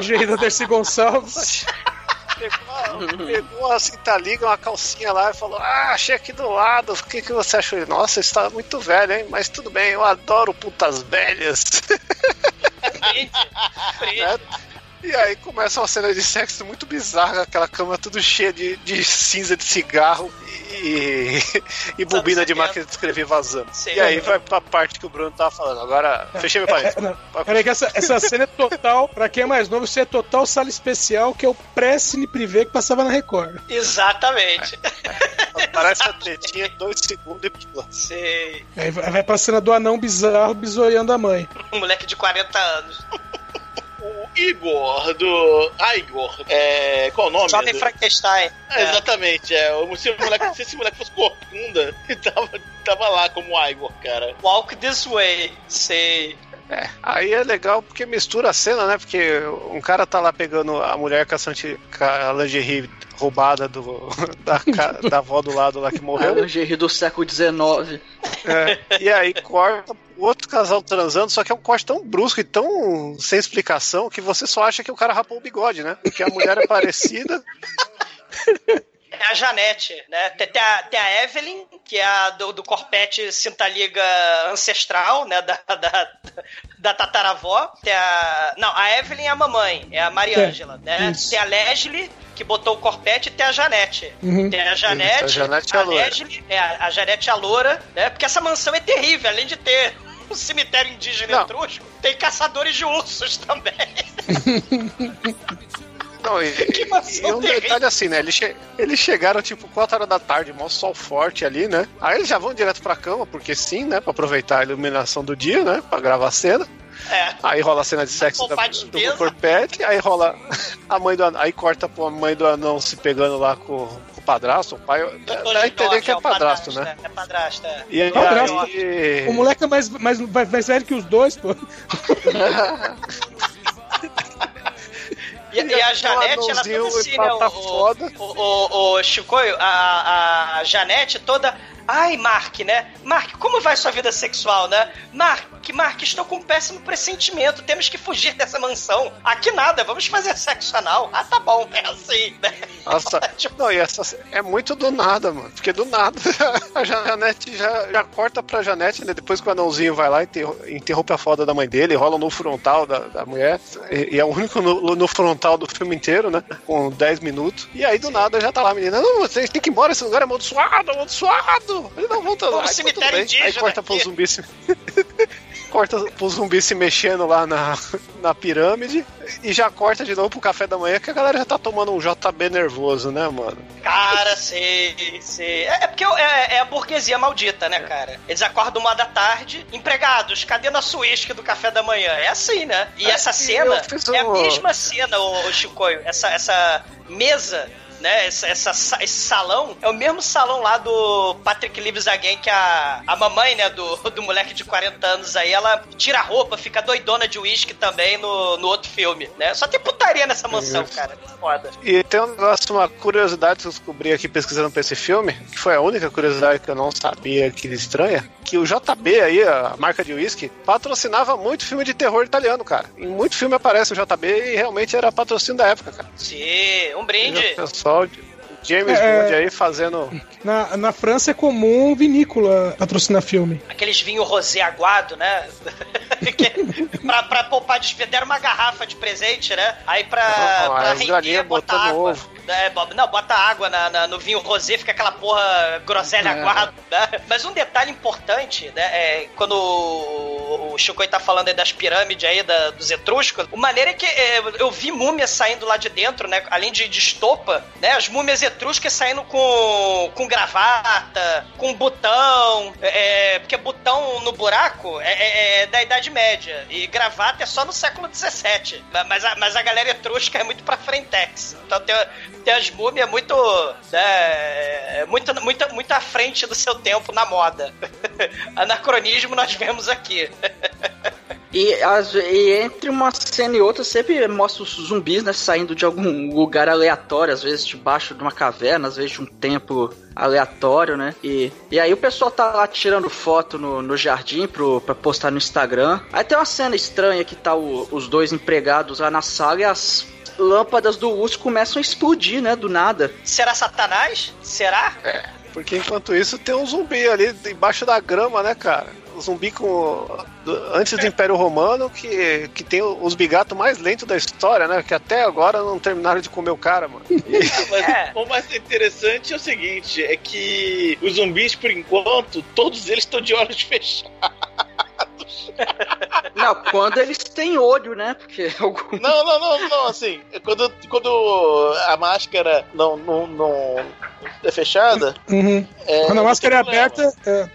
S5: Jeito da Dercy Gonçalves.
S8: Pegou, pegou a cinta-liga, uma calcinha lá e falou: Ah, achei aqui do lado, o que, que você achou? Nossa, isso tá muito velho, hein? Mas tudo bem, eu adoro putas velhas.
S3: Brinde, brinde.
S8: Né? E aí começa uma cena de sexo muito bizarra, aquela cama tudo cheia de, de cinza de cigarro e, e *laughs* bobina de
S3: 70.
S8: máquina de escrever vazando.
S3: Sim.
S8: E aí vai pra parte que o Bruno tava falando. Agora, fechei meu parênteses. *laughs*
S5: Não, Peraí, que essa, essa cena é total, pra quem é mais novo, isso é total sala especial, que é o pré-cine privê que passava na Record.
S3: Exatamente.
S8: Parece a tetinha, dois segundos e pula.
S3: Sei.
S5: Aí vai vai pra cena do anão bizarro bisoiando a mãe.
S3: Um moleque de 40 anos. *laughs*
S12: O Igor do. Ah, Igor. É. Qual o nome?
S3: Jovem
S12: do...
S3: Frankenstein.
S12: É, exatamente, é. O- Se, o moleque, se esse moleque fosse corcunda, *laughs* ele tava, tava lá como Igor, cara.
S3: Walk this way. Sei.
S8: É, aí é legal porque mistura a cena, né? Porque um cara tá lá pegando a mulher com a, santi, com a lingerie roubada do, *laughs* da, da avó do lado lá que
S7: A
S8: morreu.
S7: lingerie do século XIX.
S8: É, e aí corta outro casal transando, só que é um corte tão brusco e tão sem explicação que você só acha que o cara rapou o bigode, né? Porque a mulher é *laughs* parecida.
S3: É a Janete, né? Tem, tem a, tem a Evelyn, que é a do, do corpete cinta-liga ancestral, né? Da, da, da tataravó, tem a. Não, a Evelyn é a mamãe, é a Mariângela, né?
S5: isso.
S3: Tem a Leslie, que botou o corpete, e tem a Janete.
S5: Uhum.
S3: Tem a Janete,
S8: Isso, a Janete é a loura.
S3: Leslie, é, a, a Janete é a loura, né? Porque essa mansão é terrível, além de ter um cemitério indígena
S8: Não.
S3: etrusco, tem caçadores de ursos também. *laughs*
S8: Não, e, e um
S3: terrível.
S8: detalhe assim, né? Eles, che- eles chegaram tipo 4 horas da tarde, mó sol forte ali, né? Aí eles já vão direto pra cama, porque sim, né? Pra aproveitar a iluminação do dia, né? Pra gravar a cena.
S3: É.
S8: Aí rola a cena de sexo da, do corpete, aí rola a mãe do anão, aí corta pra mãe do anão se pegando lá com, padrasto, o pai. Dá, a entender que é
S3: o
S8: padrasto, né?
S3: É padrasto, é.
S8: E aí,
S5: Padrasto.
S8: aí-
S5: O moleque é mais, mais, mais, mais velho que os dois, pô.
S3: E, e a Janete, ela toda assim, né?
S8: tá
S3: o,
S8: foda.
S3: O, o, o Chicoio, a, a Janete toda. Ai, Mark, né? Mark, como vai sua vida sexual, né? Mark, Mark, estou com um péssimo pressentimento. Temos que fugir dessa mansão. Aqui nada, vamos fazer sexo anal. Ah, tá bom, é assim, né?
S8: Nossa, *laughs* não, e essa é muito do nada, mano. Porque do nada *laughs* a Janete já, já corta pra Janete, né? Depois que o anãozinho vai lá e interro- interrompe a foda da mãe dele, rola no frontal da, da mulher. E, e é o único no, no frontal do filme inteiro, né? Com 10 minutos. E aí do nada já tá lá a menina: Não, vocês têm que ir embora, esse lugar é amaldiçoado, amaldiçoado. Ele não volta lá.
S3: Um cemitério indígena
S8: Aí corta pro zumbi se. *laughs* corta pro zumbi se mexendo lá na, na pirâmide e já corta de novo pro café da manhã que a galera já tá tomando um JB nervoso, né, mano?
S3: Cara, sei, sei. É, é porque é, é a burguesia maldita, né, cara? Eles acordam uma da tarde, empregados, cadê nosso uísque do café da manhã? É assim, né? E
S8: É,
S3: essa cena
S8: fiz
S3: é a
S8: um-
S3: mesma cena, o, Chicoio. Essa, essa mesa. Né, essa, essa sa- esse salão é o mesmo salão lá do Patrick Lives Again que a, a mamãe, né, do, *laughs* do moleque de 40 anos aí, ela tira a roupa, fica doidona de uísque também no, no outro filme, né? Só tem putaria nessa mansão, cara. Foda.
S8: E tem um negócio, uma curiosidade que eu descobri aqui pesquisando pra esse filme, que foi a única curiosidade que eu não sabia que estranha, que o JB aí, a marca de whisky, patrocinava muito filme de terror italiano, cara. Em muito filme aparece o JB e realmente era patrocínio da época, cara.
S3: Sim, um brinde.
S8: E o pessoal, James
S5: É.
S8: Bond aí fazendo...
S5: Na, na França é comum vinícola patrocinar filme.
S3: aqueles vinho rosé aguado, né? *laughs* Pra, pra poupar despesa, deram uma garrafa de presente, né? Aí pra,
S8: Não,
S3: pra render, bota
S8: botando
S3: água.
S8: ovo.
S3: É, Bob, não, bota água na, na- no vinho rosé, fica aquela porra groselha
S8: É.
S3: aguado, né? Mas um detalhe importante, né? É, quando o, o Chico tá falando aí das pirâmides aí, da- dos etruscos, o maneiro é que é, eu vi múmias saindo lá de dentro, né? Além de, de estopa, né? As múmias etruscas saindo com, com gravata, com botão, é, porque botão no buraco é, é- é da Idade Média e gravata é só no século XVII. Mas a, mas a galera etrusca é muito pra frentex. Então tem, tem as múmias muito, né, muito, muito, muito à frente do seu tempo na moda. *laughs* Anacronismo nós vemos aqui. *laughs*
S7: E, as- e entre uma cena e outra sempre mostra os zumbis, né, saindo de algum lugar aleatório, às vezes debaixo de uma caverna, às vezes de um templo aleatório, né? E, e aí o pessoal tá lá tirando foto no, no jardim pro, pra postar no Instagram. Aí tem uma cena estranha que tá o- os dois empregados lá na sala e as lâmpadas do urso começam a explodir, né, do nada.
S3: Será Satanás? Será?
S8: É, porque enquanto isso tem um zumbi ali embaixo da grama, né, cara? Zumbi com. antes do Império Romano, que, que tem os bigatos mais lentos da história, né? Que até agora não terminaram de comer o cara, mano. *laughs*
S12: Mas o mais interessante é o seguinte: é que os zumbis, por enquanto, todos eles estão de olhos *laughs* fechados.
S7: Não, quando eles têm olho, né? Porque *laughs* algum...
S12: Não, não, não, não, assim, quando, quando a máscara não, não, não é fechada,
S5: Uhum.
S12: É,
S5: Quando a máscara é aberta, é,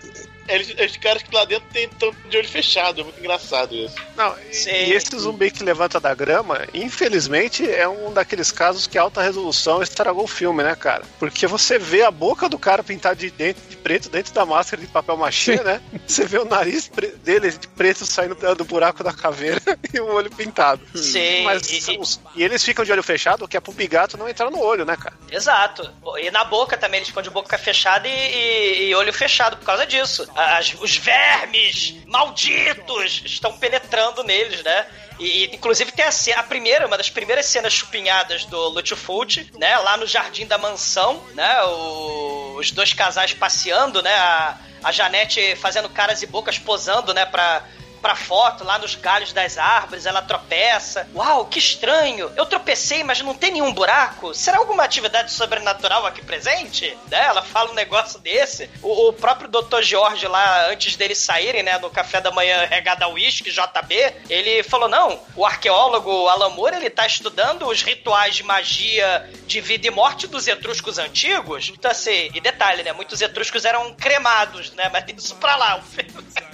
S12: eles, os caras que lá dentro estão de olho fechado, é muito engraçado isso.
S8: Não, e, e esse zumbi que levanta da grama, infelizmente, é um daqueles casos que a alta resolução estragou o filme, né, cara? Porque você vê a boca do cara pintada de, dentro, de preto dentro da máscara de papel machê, né? Você vê o nariz dele de preto saindo do buraco da caveira *laughs* e o olho pintado.
S3: Sim,
S8: Mas
S3: e- e-
S8: os- e eles ficam de olho fechado, que é pro bigato não entrar no olho, né, cara?
S3: Exato. E na boca também, eles ficam de boca fechada e, e- e olho fechado por causa disso. As- os vermes malditos estão penetrando neles, né? E, e, inclusive tem a, ce- a primeira, uma das primeiras cenas chupinhadas do Lutfult, né? Lá no jardim da mansão, né? o- os dois casais passeando, né? A, a Janete fazendo caras e bocas posando, né? Pra, pra foto lá nos galhos das árvores, ela tropeça. Uau, que estranho! Eu tropecei, mas não tem nenhum buraco. Será alguma atividade sobrenatural aqui presente? Né? Ela fala um negócio desse. O, o próprio Dr. George lá, antes deles saírem, né, no café da manhã regado a uísque, JB, ele falou: não, o arqueólogo Alan Moore, ele tá estudando os rituais de magia de vida e morte dos etruscos antigos. Então, assim, e detalhe, né? Muitos etruscos eram cremados, né? Mas isso pra lá, o *laughs* filme.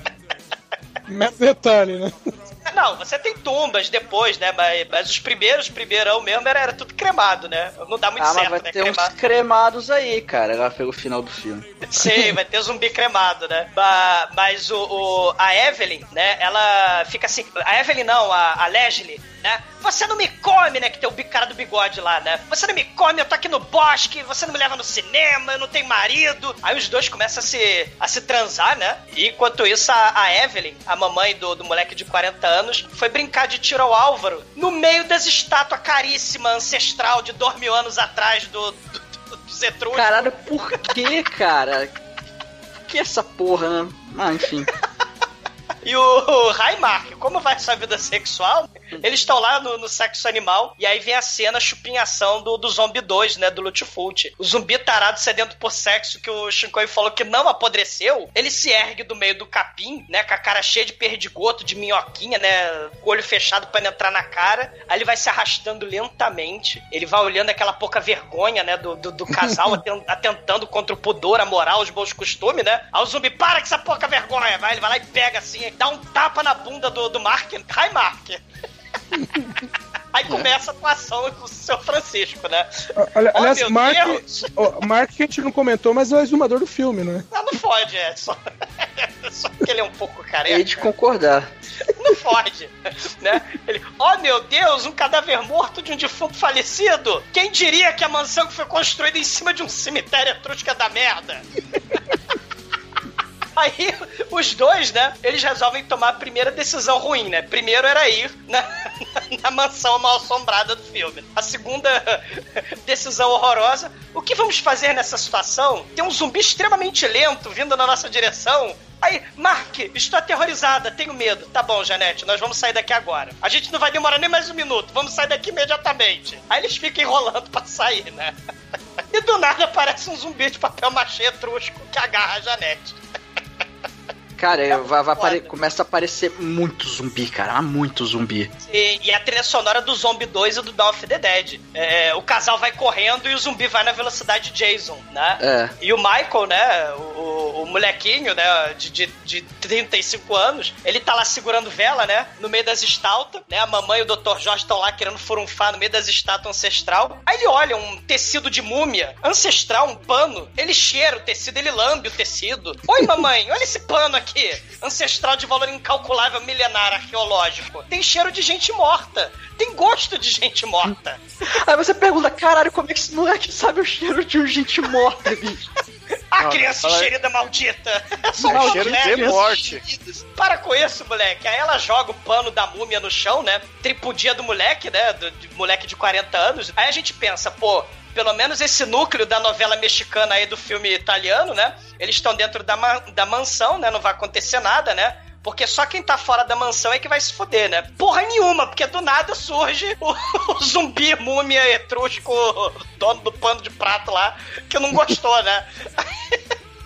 S5: Mero detalhe, né?
S3: Não, você tem tumbas depois, né? Mas, mas os primeiros, primeirão mesmo, era, era tudo cremado, né? Não dá muito
S7: ah,
S3: certo,
S7: mas vai
S3: né?
S7: ter
S3: Cremado.
S7: uns cremados aí, cara, lá pelo final do filme. *laughs*
S3: Sim, vai ter zumbi cremado, né? Mas o, o- a Evelyn, né? Ela fica assim. A Evelyn não, a, a Leslie, né? Você não me come, né? Que tem o cara do bigode lá, né? Você não me come, eu tô aqui no bosque, você não me leva no cinema, eu não tenho marido. Aí os dois começam a se, a se transar, né? E enquanto isso, a, a Evelyn, a mamãe do, do moleque de 40 anos, foi brincar de tiro ao Álvaro no meio das estátuas caríssimas, ancestral, de dois mil anos atrás do, do, do, etruscos.
S7: Caralho, por que, cara? Que essa porra, né? Ah, enfim. *laughs*
S3: E o Raimark, como vai sua vida sexual? Eles estão lá no, no sexo animal e aí vem a cena chupinhação do, do Zombie 2, né? Do Lutfult. O zumbi tarado sedento por sexo que o Shinkoi falou que não apodreceu, ele se ergue do meio do capim, né? Com a cara cheia de perdigoto, de minhoquinha, né? Com o olho fechado pra não entrar na cara. Aí ele vai se arrastando lentamente. Ele vai olhando aquela pouca vergonha, né? Do, do, do casal *laughs* aten- atentando contra o pudor, a moral, os bons costumes, né? Aí o zumbi, para com essa pouca vergonha! Vai, ele vai lá e pega assim, dá um tapa na bunda do, do Mark. Hi, Mark! Aí começa a atuação do seu Francisco, né?
S5: Olha,
S3: Oh,
S5: aliás, Mark, ó, *laughs* Mark que a gente não comentou, mas é o exumador do filme, né?
S3: Não, não fode, é só, *laughs* só que ele é um pouco careca.
S7: Hei de concordar.
S3: Não fode, né? Ele, oh meu Deus, um cadáver morto de um defunto falecido! Quem diria que a mansão que foi construída em cima de um cemitério etrusca da merda? *laughs* *laughs* Aí, os dois, né, eles resolvem tomar a primeira decisão ruim, né? Primeiro era ir na, *laughs* na mansão mal assombrada do filme. A segunda *laughs* decisão horrorosa, o que vamos fazer nessa situação? Tem um zumbi extremamente lento vindo na nossa direção. Aí, Mark, estou aterrorizada, tenho medo. Tá bom, Janete, nós vamos sair daqui agora. A gente não vai demorar nem mais um minuto, vamos sair daqui imediatamente. Aí eles ficam enrolando pra sair, né? E do nada aparece um zumbi de papel machê etrusco que agarra a Janete.
S7: Cara, é, vai, vai apare- começa a aparecer muito zumbi, cara. Há muito zumbi.
S3: E, e a trilha sonora do Zombie 2 e do Dawn of the Dead. É, o casal vai correndo e o zumbi vai na velocidade Jason, né?
S7: É.
S3: E o Michael, né, o, o- molequinho, né, de, de, de 35 anos, ele tá lá segurando vela, né, no meio das estátuas, né, a mamãe e o Dr. Jorge estão lá querendo furunfar no meio das estátuas ancestral. Aí ele olha um tecido de múmia, ancestral, um pano, ele cheira o tecido, ele lambe o tecido. Oi, mamãe, olha esse pano aqui, ancestral de valor incalculável, milenar, arqueológico. Tem cheiro de gente morta, tem gosto de gente morta.
S7: Aí você pergunta, caralho, como é que esse moleque sabe o cheiro de gente morta, bicho?
S3: A
S8: Não,
S3: criança
S8: fala-
S3: enxerida maldita. São
S8: É
S3: os
S8: cheiro de morte.
S3: Para com isso, moleque. Aí ela joga o pano da múmia no chão, né? Tripudia do moleque, né? Do, de moleque de 40 anos. Aí a gente pensa, pô, pelo menos esse núcleo da novela mexicana aí do filme italiano, né? Eles estão dentro da, ma- da mansão, né? Não vai acontecer nada, né? Porque só quem tá fora da mansão é que vai se fuder, né? Porra nenhuma, porque do nada surge o, *laughs* o zumbi múmia etrusco, dono do pano de prato lá, que não gostou, né?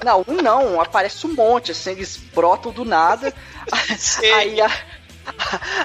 S7: Não, um não, aparece um monte, assim, eles brotam do nada. *laughs* Aí a,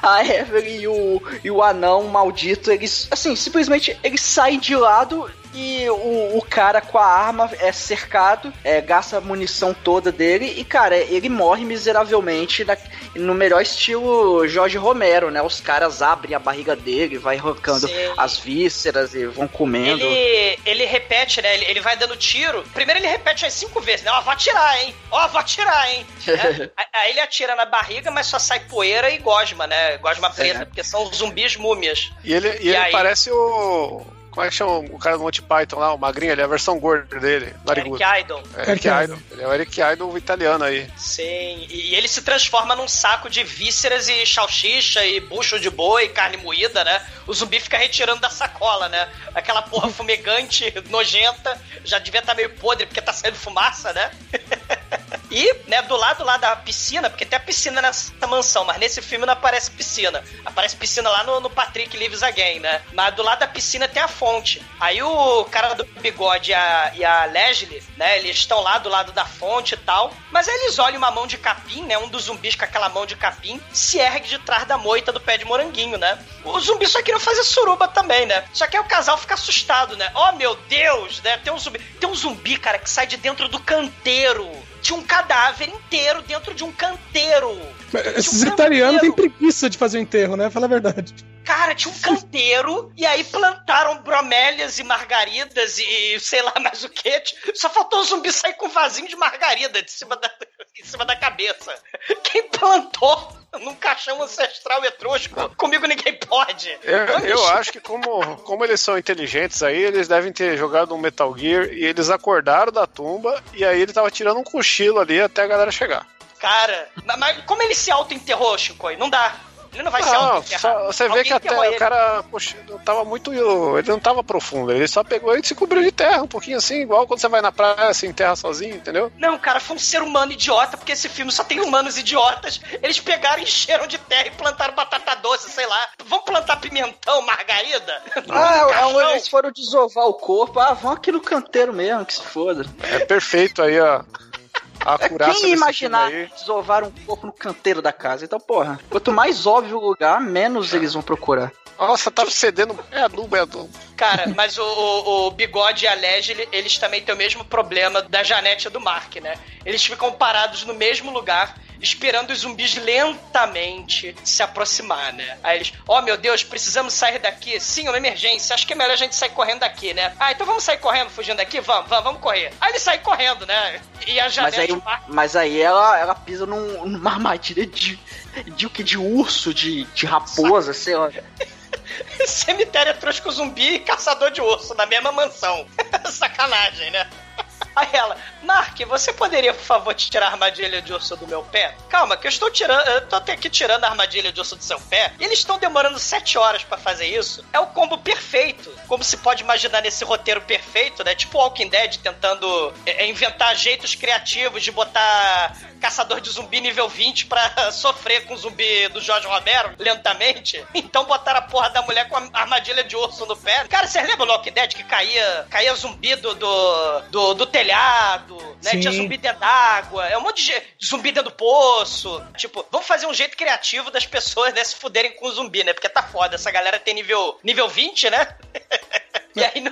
S7: a Evelyn e o, e o anão maldito, eles, assim, simplesmente eles saem de lado e o, o cara com a arma é cercado, é, gasta a munição toda dele e, cara, ele morre miseravelmente na- no melhor estilo Jorge Romero, né? Os caras abrem a barriga dele, vai arrancando
S3: Sim.
S7: as vísceras e vão comendo.
S3: Ele, ele repete, né? Ele, ele vai dando tiro. Primeiro ele repete as cinco vezes, né? Ó, vou atirar, hein? Ó, vou atirar, hein? Né? *laughs* Aí- Aí ele atira na barriga, mas só sai poeira e gosma, né? Gosma preta,
S8: É.
S3: porque são zumbis múmias.
S8: E ele, e
S3: E
S8: ele
S3: aí?
S8: parece o. Como é que chama o cara do Monty Python lá, o magrinho, ele é a versão gorda dele, narigudo.
S3: Eric Idle.
S8: É, Eric Idle. Ele é o Eric Idle italiano aí.
S3: Sim, e, ele se transforma num saco de vísceras e salsicha e bucho de boi, carne moída, né? O zumbi fica retirando da sacola, né? Aquela porra *laughs* fumegante, nojenta, já devia estar meio podre porque tá saindo fumaça, né? *laughs* E, né, do lado lá da piscina, porque tem a piscina nessa mansão, mas nesse filme não aparece piscina. Aparece piscina lá no, no Patrick Lives Again, né? Mas do lado da piscina tem a fonte. Aí o cara do bigode e a, e a Leslie, né, eles estão lá do lado da fonte e tal. Mas aí eles olham uma mão de capim, né? Um dos zumbis com aquela mão de capim se ergue de trás da moita do pé de moranguinho, né? Os zumbis só queriam fazer suruba também, né? Só que aí o casal fica assustado, né? Oh meu Deus, né? Tem um zumbi. Tem um zumbi, cara, que sai de dentro do canteiro. Tinha um cadáver inteiro dentro de um canteiro.
S5: Esses
S3: Tinha um
S5: italianos têm preguiça de fazer o enterro, né? Fala a verdade.
S3: Cara, tinha um canteiro e aí plantaram bromélias e margaridas e sei lá mais o que. Só faltou o zumbi sair com um vasinho de margarida de cima da, *laughs* em cima da cabeça. Quem plantou *laughs* num caixão ancestral etrusco? Comigo ninguém pode.
S8: Eu, eu acho que como, como eles são inteligentes aí, eles devem ter jogado um Metal Gear e eles acordaram da tumba e aí ele tava tirando um cochilo ali até a galera chegar.
S3: Cara, ma- mas como ele se auto-enterrou, Chico? Não dá. Ele não vai se
S8: Não,
S3: auto-enterrar.
S8: só- você vê
S3: Alguém
S8: que até o cara, poxa, não tava muito. Ele não tava profundo, ele só pegou e se cobriu de terra, um pouquinho assim, igual quando você vai na praia, se enterra sozinho, entendeu?
S3: Não, cara, foi um ser humano idiota, porque esse filme só tem humanos idiotas. Eles pegaram, encheram de terra e plantaram batata doce, sei lá. Vamos plantar pimentão, margarida?
S7: Ah, um- eles foram desovar o corpo. Ah, vão aqui no canteiro mesmo, que se foda.
S8: É perfeito aí a, a curaça
S7: Quem ia imaginar
S8: aí.
S7: desovar um corpo no canteiro da casa? Então, porra, quanto mais óbvio o lugar, menos eles vão procurar.
S8: Nossa, tá cedendo. É adubo, é adubo.
S3: Cara, mas o, o, o Bigode e a Leslie, eles também têm o mesmo problema da Janete e do Mark, né? Eles ficam parados no mesmo lugar, esperando os zumbis lentamente se aproximar, né? Aí eles, oh meu Deus, precisamos sair daqui. Sim, é uma emergência. Acho que é melhor a gente sair correndo daqui, né? Ah, então vamos sair correndo, fugindo daqui? Vamos, vamos, vamos correr. Aí eles saem correndo, né? E a
S7: Mas
S3: Janete
S7: aí,
S3: o Mark
S7: mas aí ela, ela pisa num, numa armadilha de. de o que? De urso, de, de raposa, sei lá. *laughs* *laughs*
S3: Cemitério etrusco zumbi e caçador de urso na mesma mansão. *laughs* Sacanagem, né? Aí ela, Mark, você poderia, por favor, tirar a armadilha de urso do meu pé? Calma, que eu estou tirando, eu tô aqui tirando a armadilha de urso do seu pé. E eles estão demorando sete horas pra fazer isso. É o combo perfeito. Como se pode imaginar nesse roteiro perfeito, né? Tipo Walking Dead tentando é, inventar jeitos criativos de botar caçador de zumbi nível 20 pra *laughs* sofrer com o zumbi do Jorge Romero lentamente. Então botaram a porra da mulher com a armadilha de urso no pé. Cara, vocês lembram do Walking Dead que caía, caía zumbi do, do, do, do telhado, né?
S5: Sim.
S3: Tinha zumbi dentro d'água, é um monte de zumbi dentro do poço. Tipo, vamos fazer um jeito criativo das pessoas né, se fuderem com o zumbi, né? Porque tá foda, essa galera tem nível, nível 20, né? *laughs* e aí no.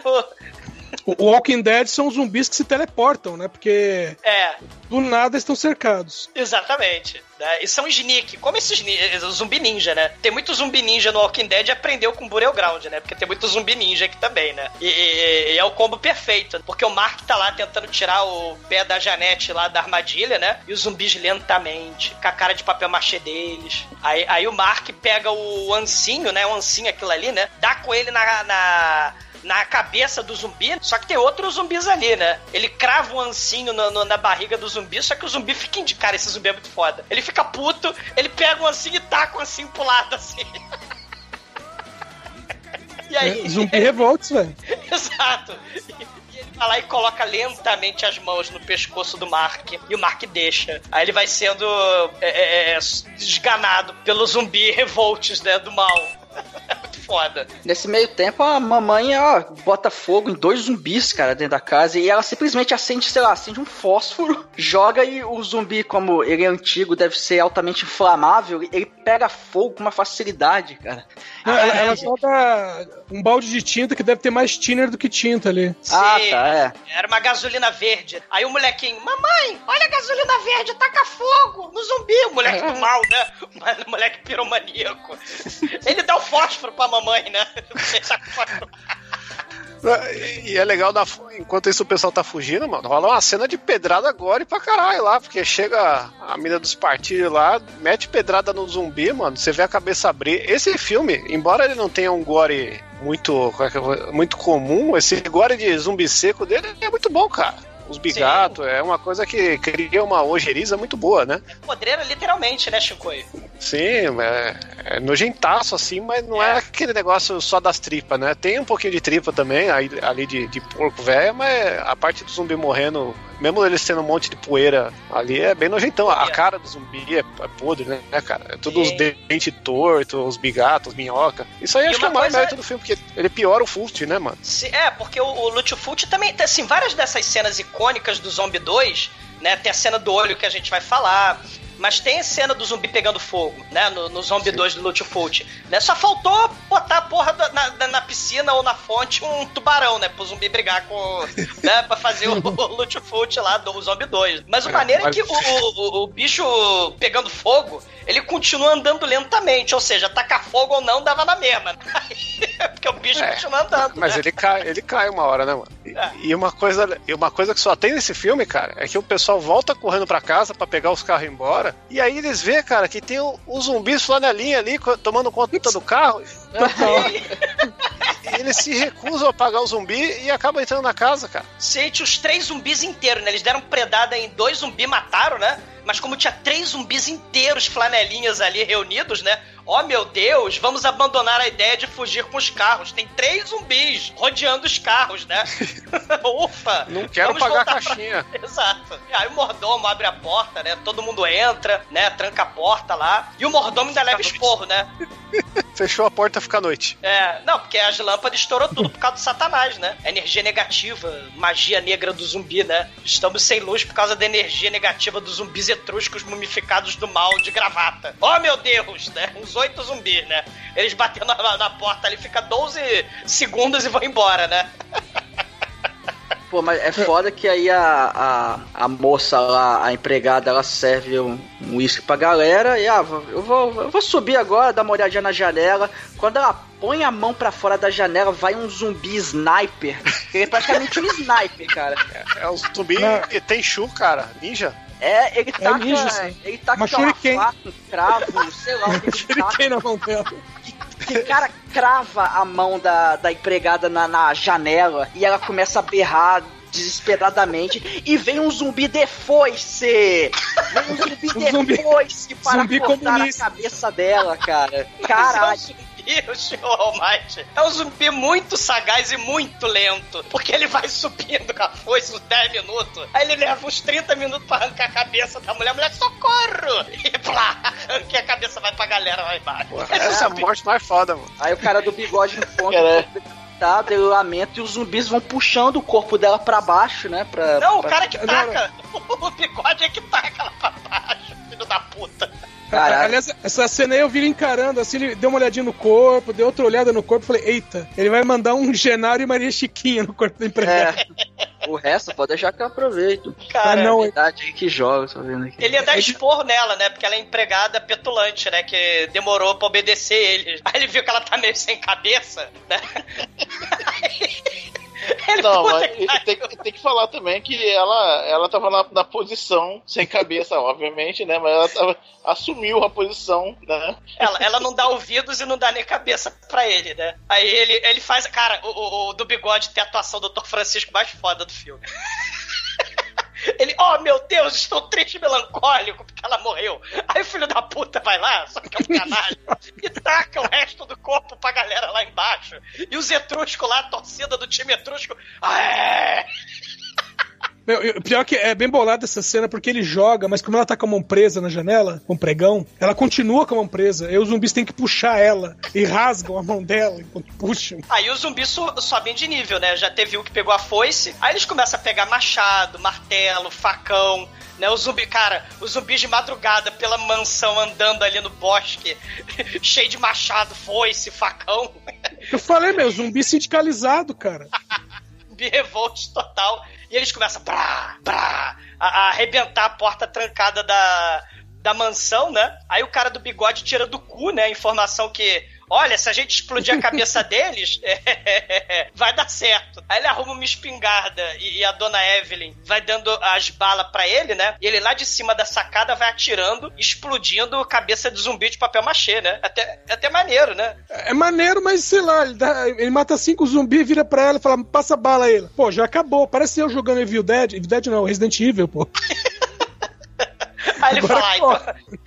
S5: O Walking Dead são zumbis que se teleportam, né? Porque
S3: É,
S5: do nada estão cercados.
S3: Exatamente. Né? E são sneak, como esses zumbi ninja, né? Tem muito zumbi ninja no Walking Dead e aprendeu com Burial Ground, né? Porque tem muito zumbi ninja aqui também, né? E, e- e é o combo perfeito. Porque o Mark tá lá tentando tirar o pé da Janete lá da armadilha, né? E os zumbis lentamente, com a cara de papel machê deles. Aí, aí o Mark pega o ancinho, né? O ancinho aquilo ali, né? Dá com ele na- na na cabeça do zumbi, só que tem outros zumbis ali, né? Ele crava um ancinho no- no- na barriga do zumbi, só que o zumbi fica de cara, esse zumbi é muito foda. Ele fica puto, ele pega o ancinho e taca o ancinho pro lado, assim. *laughs* E aí,
S5: É, zumbi revoltos, velho. *laughs*
S3: Exato. E ele vai lá e coloca lentamente as mãos no pescoço do Mark. E o Mark deixa. Aí ele vai sendo é, é, é, desganado pelo zumbi revoltes, né? Do mal. É foda.
S7: Nesse meio tempo, a mamãe ó, bota fogo em dois zumbis, cara, dentro da casa. E ela simplesmente acende, sei lá, acende um fósforo, *laughs* joga e o zumbi, como ele é antigo, deve ser altamente inflamável, ele pega fogo com uma facilidade, cara.
S5: Não, ela, ela joga um balde de tinta que deve ter mais thinner do que tinta ali.
S7: Ah,
S3: Sim.
S7: tá, é.
S3: Era uma gasolina verde. Aí o molequinho, mamãe, olha a gasolina verde, taca fogo no zumbi. O moleque do mal, né? *laughs* O moleque piromaníaco. Ele dá o fósforo pra mamãe, né? *laughs* Taca fósforo.
S8: E é legal, da- enquanto isso o pessoal tá fugindo, mano, rola uma cena de pedrada agora e pra caralho lá, porque chega a mina dos partilhos lá, mete pedrada no zumbi, mano, você vê a cabeça abrir. Esse filme, embora ele não tenha um gore muito, é muito comum, esse gore de zumbi seco dele é muito bom, cara. Os bigatos, é uma coisa que cria uma ojeriza muito boa, né?
S3: Podreira literalmente, né, Chicoio?
S8: Sim, é, é nojentaço assim, mas não é. aquele negócio só das tripas, né? Tem um pouquinho de tripa também, aí, ali de, de porco velho, mas a parte do zumbi morrendo, mesmo eles tendo um monte de poeira ali, é bem nojentão. A cara do zumbi é, é podre, né, cara? É tudo os
S3: Sim.
S8: dentes tortos, os bigatos, minhoca. Isso aí
S3: E
S8: acho que é mais mérito do filme, porque ele piora o Fult, né, mano?
S3: É, porque o, o Lutfult também tem, assim, várias dessas cenas icônicas do Zombie 2, né? Tem a cena do olho que a gente vai falar. Mas tem a cena do zumbi pegando fogo, né? No, no Zombie 2 do Lutfult. Né? Só faltou botar a porra da- na, na, na piscina ou na fonte um tubarão, né? Pro zumbi brigar com. *laughs* né? Pra fazer o, o Lutfult lá do Zombie 2. Mas o
S8: É,
S3: maneiro
S8: mas-
S3: é que o, o, o- bicho pegando fogo, ele continua andando lentamente. Ou seja, tacar fogo ou não dava na mesma. *laughs* Porque o bicho
S8: É,
S3: continua andando.
S8: Mas
S3: né?
S8: ele cai, ele cai uma hora, né, mano? E, e uma coisa, e uma coisa que só tem nesse filme, cara, é que o pessoal volta correndo pra casa pra pegar os carros e E aí eles vê, cara, que tem o- os zumbis flanelinha ali co- tomando conta do carro. *laughs* eles se recusam a pagar o zumbi e acabam entrando na casa, cara.
S3: Gente, os três zumbis inteiros, né? Eles deram predada em dois zumbis, mataram, né? Mas como tinha três zumbis inteiros, flanelinhas ali reunidos, né? Ó meu Deus, vamos abandonar a ideia de fugir com os carros. Tem três zumbis rodeando os carros, né? *laughs* Ufa!
S8: Não quero
S3: vamos
S8: pagar a
S3: voltar pra-
S8: caixinha. *laughs*
S3: Exato. E aí o mordomo abre a porta, né? Todo mundo entra, né? Tranca a porta lá. E o mordomo ainda leva esporro, né? *laughs*
S8: Fechou a porta, fica à noite.
S3: É, não, porque as lâmpadas estourou tudo por causa do satanás, né? Energia negativa, magia negra do zumbi, né? Estamos sem luz por causa da energia negativa dos zumbis etruscos mumificados do mal de gravata. Oh, meu Deus, né? Uns oito zumbis, né? Eles batendo na, na porta ali, fica 12 segundos e vão embora, né? *laughs*
S7: Pô, mas é foda que aí a, a, a moça lá, a empregada, ela serve um um uísque pra galera e, ah, eu vou, eu vou subir agora, dar uma olhadinha na janela. Quando ela põe a mão pra fora da janela, vai um zumbi sniper. Ele *laughs* é praticamente um sniper, cara.
S8: É o zumbi
S5: Não.
S8: e tem chu, cara, ninja.
S7: É, ele taca,
S5: ninja, sim.
S7: ele taca
S5: Uma
S7: sei lá,
S5: shuriken.
S7: faca, um cravo, sei lá o *laughs* que ele
S5: tem na mão dela.
S7: que o cara crava a mão da, da empregada na, na janela e ela começa a berrar desesperadamente e vem um zumbi de foice! Vem um zumbi *laughs*
S5: Um
S7: de
S5: zumbi-
S7: foice para
S5: zumbi
S7: cortar
S5: comunista.
S7: a cabeça dela, cara. Caralho.
S3: É um zumbi, o senhor Almighty. É um zumbi muito sagaz e muito lento. Porque ele vai subindo com a foice uns 10 minutos. Aí ele leva uns 30 minutos pra arrancar a cabeça da mulher. A mulher, socorro! E plá, arranca a cabeça, vai pra galera lá embaixo.
S8: Essa é a
S3: zumbi-
S8: morte mais foda, mano.
S7: Aí o cara do bigode *laughs* encontra
S12: Cara.
S7: o corpo decapitado, ele lamenta e os zumbis vão puxando o corpo dela pra baixo, né? Pra,
S3: Não, o
S7: pra-
S3: cara que
S5: Não,
S3: taca. *laughs* O bigode é que taca lá pra baixo, filho da puta.
S7: Caralho.
S5: Aliás, essa cena aí eu vi ele encarando, assim, ele deu uma olhadinha no corpo, deu outra olhada no corpo e falei, eita, ele vai mandar um Genário e Maria Chiquinha no corpo da empregada.
S7: É. O resto pode deixar que eu aproveito.
S3: Cara,
S5: Ah, não,
S7: É verdade aí que joga, tô vendo aqui.
S3: Ele ia dar esporro nela, né? Porque ela é empregada petulante, né? Que demorou pra obedecer ele. Aí ele viu que ela tá meio sem cabeça, né? *laughs* *laughs* Ele,
S12: Não, mas tem, que- tem que falar também que ela, ela tava na, na posição, sem cabeça, obviamente, né? Mas ela tava, assumiu a posição, né?
S3: Ela, ela não dá ouvidos e não dá nem cabeça pra ele, né? Aí ele, ele faz. Cara, o, o- o do bigode tem a atuação do Dr. Francisco mais foda do filme. Ele, oh meu Deus, estou triste e melancólico porque ela morreu. Aí o filho da puta vai lá, só que é um canalha, e taca o resto do corpo pra galera lá embaixo. E os etruscos lá, a torcida do time etrusco. É!
S5: Meu, eu- pior que é bem bolada essa cena porque ele joga, mas como ela tá com a mão presa na janela, com o pregão, ela continua com a mão presa. Aí os zumbis têm que puxar ela e rasgam a mão dela enquanto puxam.
S3: Aí os zumbis so- sobem de nível, né? Já teve um que pegou a foice, aí eles começam a pegar machado, martelo, facão, né? O zumbi, cara, os zumbis de madrugada pela mansão andando ali no bosque, *laughs* cheio de machado, foice, facão,
S5: Eu falei, meu, zumbi sindicalizado, cara. *laughs*
S3: zumbi total. E eles começam brá, brá, a, a arrebentar a porta trancada da, da mansão, né? Aí o cara do bigode tira do cu, né? A informação que, olha, se a gente explodir a cabeça *laughs* deles, *laughs* vai dar certo. Aí ele arruma uma espingarda e, e a dona Evelyn vai dando as balas pra ele, né? E ele lá de cima da sacada vai atirando, explodindo a cabeça de zumbi de papel machê, né? Até, é até maneiro, né?
S5: É maneiro, mas sei lá, ele, dá- ele mata cinco zumbis, vira pra ela e fala, passa bala aí. Pô, já acabou. Parece eu jogando Evil Dead. Evil Dead não, Resident Evil, pô. *laughs*
S3: Aí ele
S5: Agora
S3: fala, ah, então...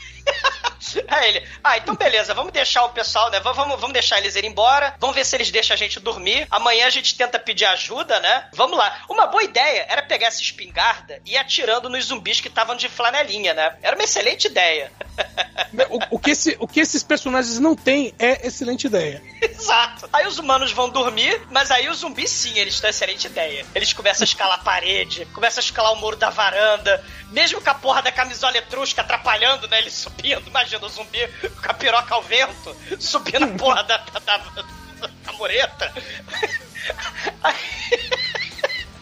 S3: Aí ele, ah, então beleza, vamos deixar o pessoal, né? Vamos, vamos deixar eles irem embora, vamos ver se eles deixam a gente dormir. Amanhã a gente tenta pedir ajuda, né? Vamos lá. Uma boa ideia era pegar essa espingarda e ir atirando nos zumbis que estavam de flanelinha, né? Era uma excelente ideia. *laughs*
S5: O, o que esse- o que esses personagens não têm é excelente ideia. *laughs*
S3: Exato. Aí os humanos vão dormir, mas aí os zumbis sim, eles têm excelente ideia. Eles começam a escalar a parede, começam a escalar o muro da varanda, mesmo com a porra da camisola etrusca atrapalhando, né? Eles subindo. Imagina o zumbi com a piroca ao vento, subindo a *laughs* porra da, da, da, da mureta. Aí- *laughs*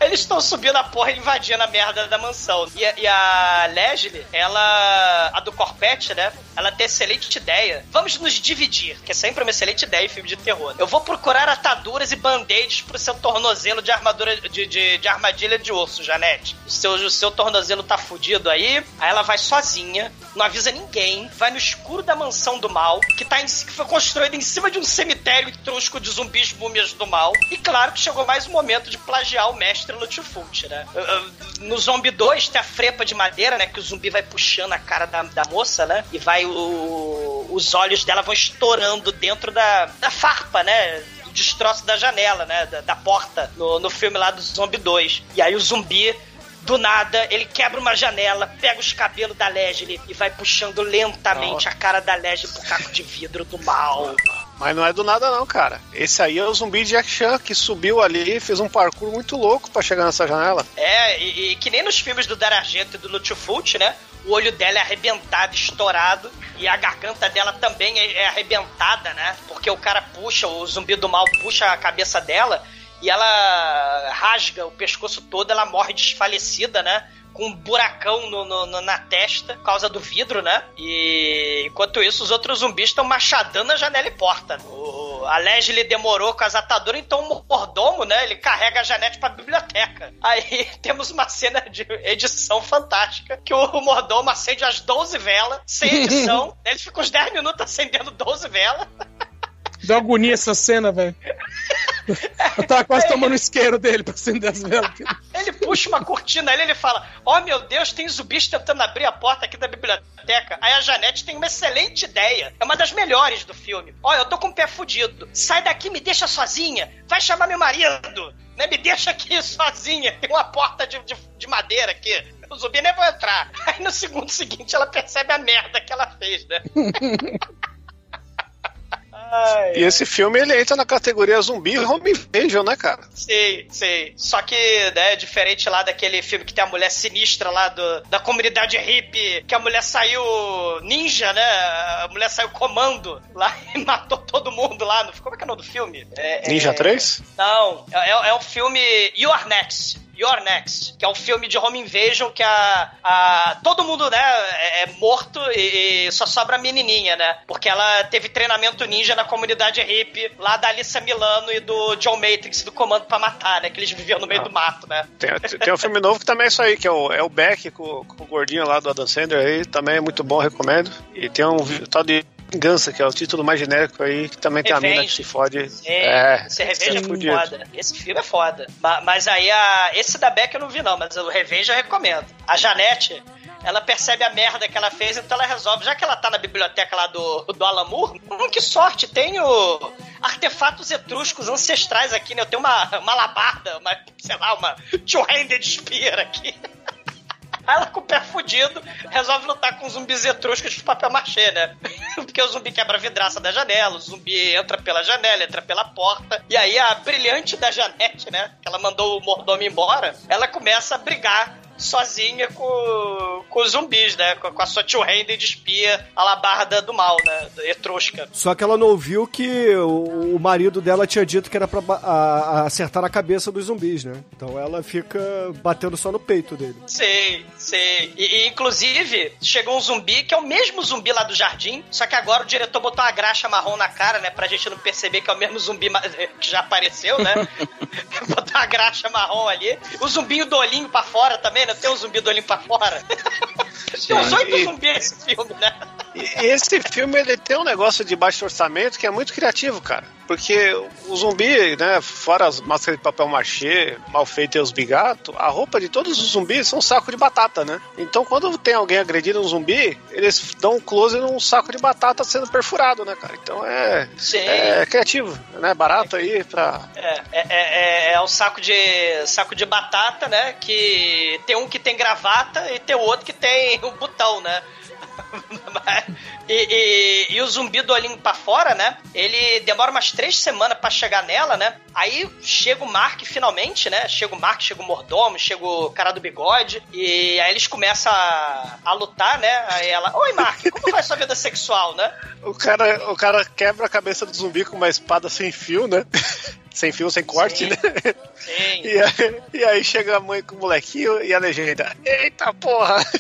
S3: Eles estão subindo a porra e invadindo a merda da mansão. E, a- e a Leslie, ela. A do Corpete, né? Ela tem excelente ideia. Vamos nos dividir, que é sempre uma excelente ideia em filme de terror. Eu vou procurar ataduras e band-aids pro seu tornozelo de armadura de, de, de armadilha de osso, Janete. O seu, o seu tornozelo tá fudido aí. Aí ela vai sozinha, não avisa ninguém, vai no escuro da mansão do mal, que, tá em- que foi construída em cima de um cemitério etrusco de zumbis múmias do mal. E claro que chegou mais um momento de plagiar o mestre Lutfult, né? Uh, uh, No Zombie 2 tem a frepa de madeira, né? Que o zumbi vai puxando a cara da, da moça, né? E vai o, os olhos dela vão estourando dentro da, da farpa, né? Destroço da janela, né? Da, da porta no, no filme lá do Zombie 2. E aí o zumbi do nada, ele quebra uma janela, pega os cabelos da Leslie e vai puxando lentamente a cara da Leslie pro caco de vidro do mal.
S8: Mas não é do nada não, cara. Esse aí é o zumbi de Jack Chan que subiu ali e fez um parkour muito louco pra chegar nessa janela.
S3: É, e, e que nem nos filmes do Daragento e do Lutfult, né? O olho dela é arrebentado, estourado, e a garganta dela também é, é arrebentada, né? Porque o cara puxa, o zumbi do mal puxa a cabeça dela e ela rasga o pescoço todo, ela morre desfalecida, né? Com um buracão no, no- na testa, por causa do vidro, né? E enquanto isso, os outros zumbis estão machadando a janela e porta. O, a Leslie demorou com as ataduras, então o mordomo, né? Ele carrega a Janete pra biblioteca. Aí *laughs* temos uma cena de edição fantástica, que o mordomo acende as 12 velas, sem edição. *laughs* Ele fica uns 10 minutos acendendo 12 velas.
S5: Dá agonia essa cena, velho. *laughs* Eu tava quase tomando o isqueiro dele pra acender as velas.
S3: Ele puxa uma cortina ali, ele fala: Ó meu Deus, tem zumbis tentando abrir a porta aqui da biblioteca. Aí a Janete tem uma excelente ideia. É uma das melhores do filme. Ó, eu tô com o pé fudido. Sai daqui, me deixa sozinha. Vai chamar meu marido. Né? Me deixa aqui *laughs* sozinha. Tem uma porta de, de, de madeira aqui. O zumbi nem vai entrar. Aí no segundo seguinte ela percebe a merda que ela fez, né? *laughs* Ai,
S8: E esse filme ele entra na categoria zumbi home invasion, né, cara?
S3: Sei, sei. Só que, né, diferente lá daquele filme que tem a mulher sinistra lá do, da comunidade hippie, que a mulher saiu ninja, né? A mulher saiu comando lá *laughs* e matou todo mundo lá. No, como é que é o nome do filme? É-
S8: Ninja
S3: é-
S8: 3?
S3: Não, é, é um filme You Are Next. You're Next, que é um filme de home invasion que a, a todo mundo, né, é, é morto e, e só sobra a menininha, né? Porque ela teve treinamento ninja na comunidade hippie lá da Alissa Milano e do John Matrix do Comando pra Matar, né? Que eles viviam no meio do mato, né?
S8: Tem, tem um filme novo que também é isso aí, que é o, é o Beck com, com o gordinho lá do Adam Sandler aí, também é muito bom, recomendo. E tem um tal de Vingança, que é o título mais genérico aí, que também tem a mina que se fode.
S3: É, esse Revenge é
S8: fudido.
S3: foda. Esse filme é foda. Ma- Mas, aí, a, esse da Beck eu não vi, não, mas o Revenge eu recomendo. A Janete, ela percebe a merda que ela fez, então ela resolve. Já que ela tá na biblioteca lá do, do Alan Moore, hum, que sorte, tenho artefatos etruscos ancestrais aqui, né? Eu tenho uma, uma labarda, uma, sei lá, uma two-handed spear aqui. *laughs* Aí ela com o pé fudido resolve lutar com zumbis etruscos de papel machê, né? *laughs* Porque o zumbi quebra a vidraça da janela, o zumbi entra pela janela, entra pela porta. E aí a brilhante da Janete, né? Que ela mandou o mordomo embora, ela começa a brigar sozinha com, com os zumbis, né? Com, com a sua two-handed espia alabarda do mal, né? Etrusca.
S6: Só que ela não ouviu que o, o marido dela tinha dito que era pra a- a- acertar na cabeça dos zumbis, né? Então ela fica batendo só no peito dele.
S3: Sei, sei. E, e, inclusive, chegou um zumbi que é o mesmo zumbi lá do jardim, só que agora o diretor botou uma graxa marrom na cara, né? Pra gente não perceber que é o mesmo zumbi ma- que já apareceu, né? *laughs* botar uma graxa marrom ali. O zumbinho do olhinho pra fora também, né? Tem um zumbi do olhinho pra fora. Tem uns oito zumbis nesse filme, né?
S8: E esse filme ele tem um negócio de baixo orçamento que é muito criativo, cara. Porque o zumbi, né, fora as máscaras de papel machê, mal feito e os bigatos, a roupa de todos os zumbis são um saco de batata, né? Então quando tem alguém agredindo um zumbi, eles dão um close num saco de batata sendo perfurado, né, cara? Então é, é criativo, né? Barato aí pra.
S3: É, é, é, é um saco de saco de batata, né? Que tem um que tem gravata e tem o outro que tem o botão, né? *laughs* e, e, e o zumbi do olhinho pra fora, né? Ele demora umas três semanas pra chegar nela, né? Aí chega o Mark finalmente, né? Chega o Mark, chega o mordomo, chega o cara do bigode. E aí eles começam a, a lutar, né? Aí ela, oi Mark, como vai sua vida sexual, né?
S8: O cara, o cara quebra a cabeça do zumbi com uma espada sem fio, né? Sem fio, sem corte,
S3: Sim.
S8: né?
S3: Sim.
S8: E aí, e aí chega a mãe com o molequinho e a legenda: Eita porra! *laughs*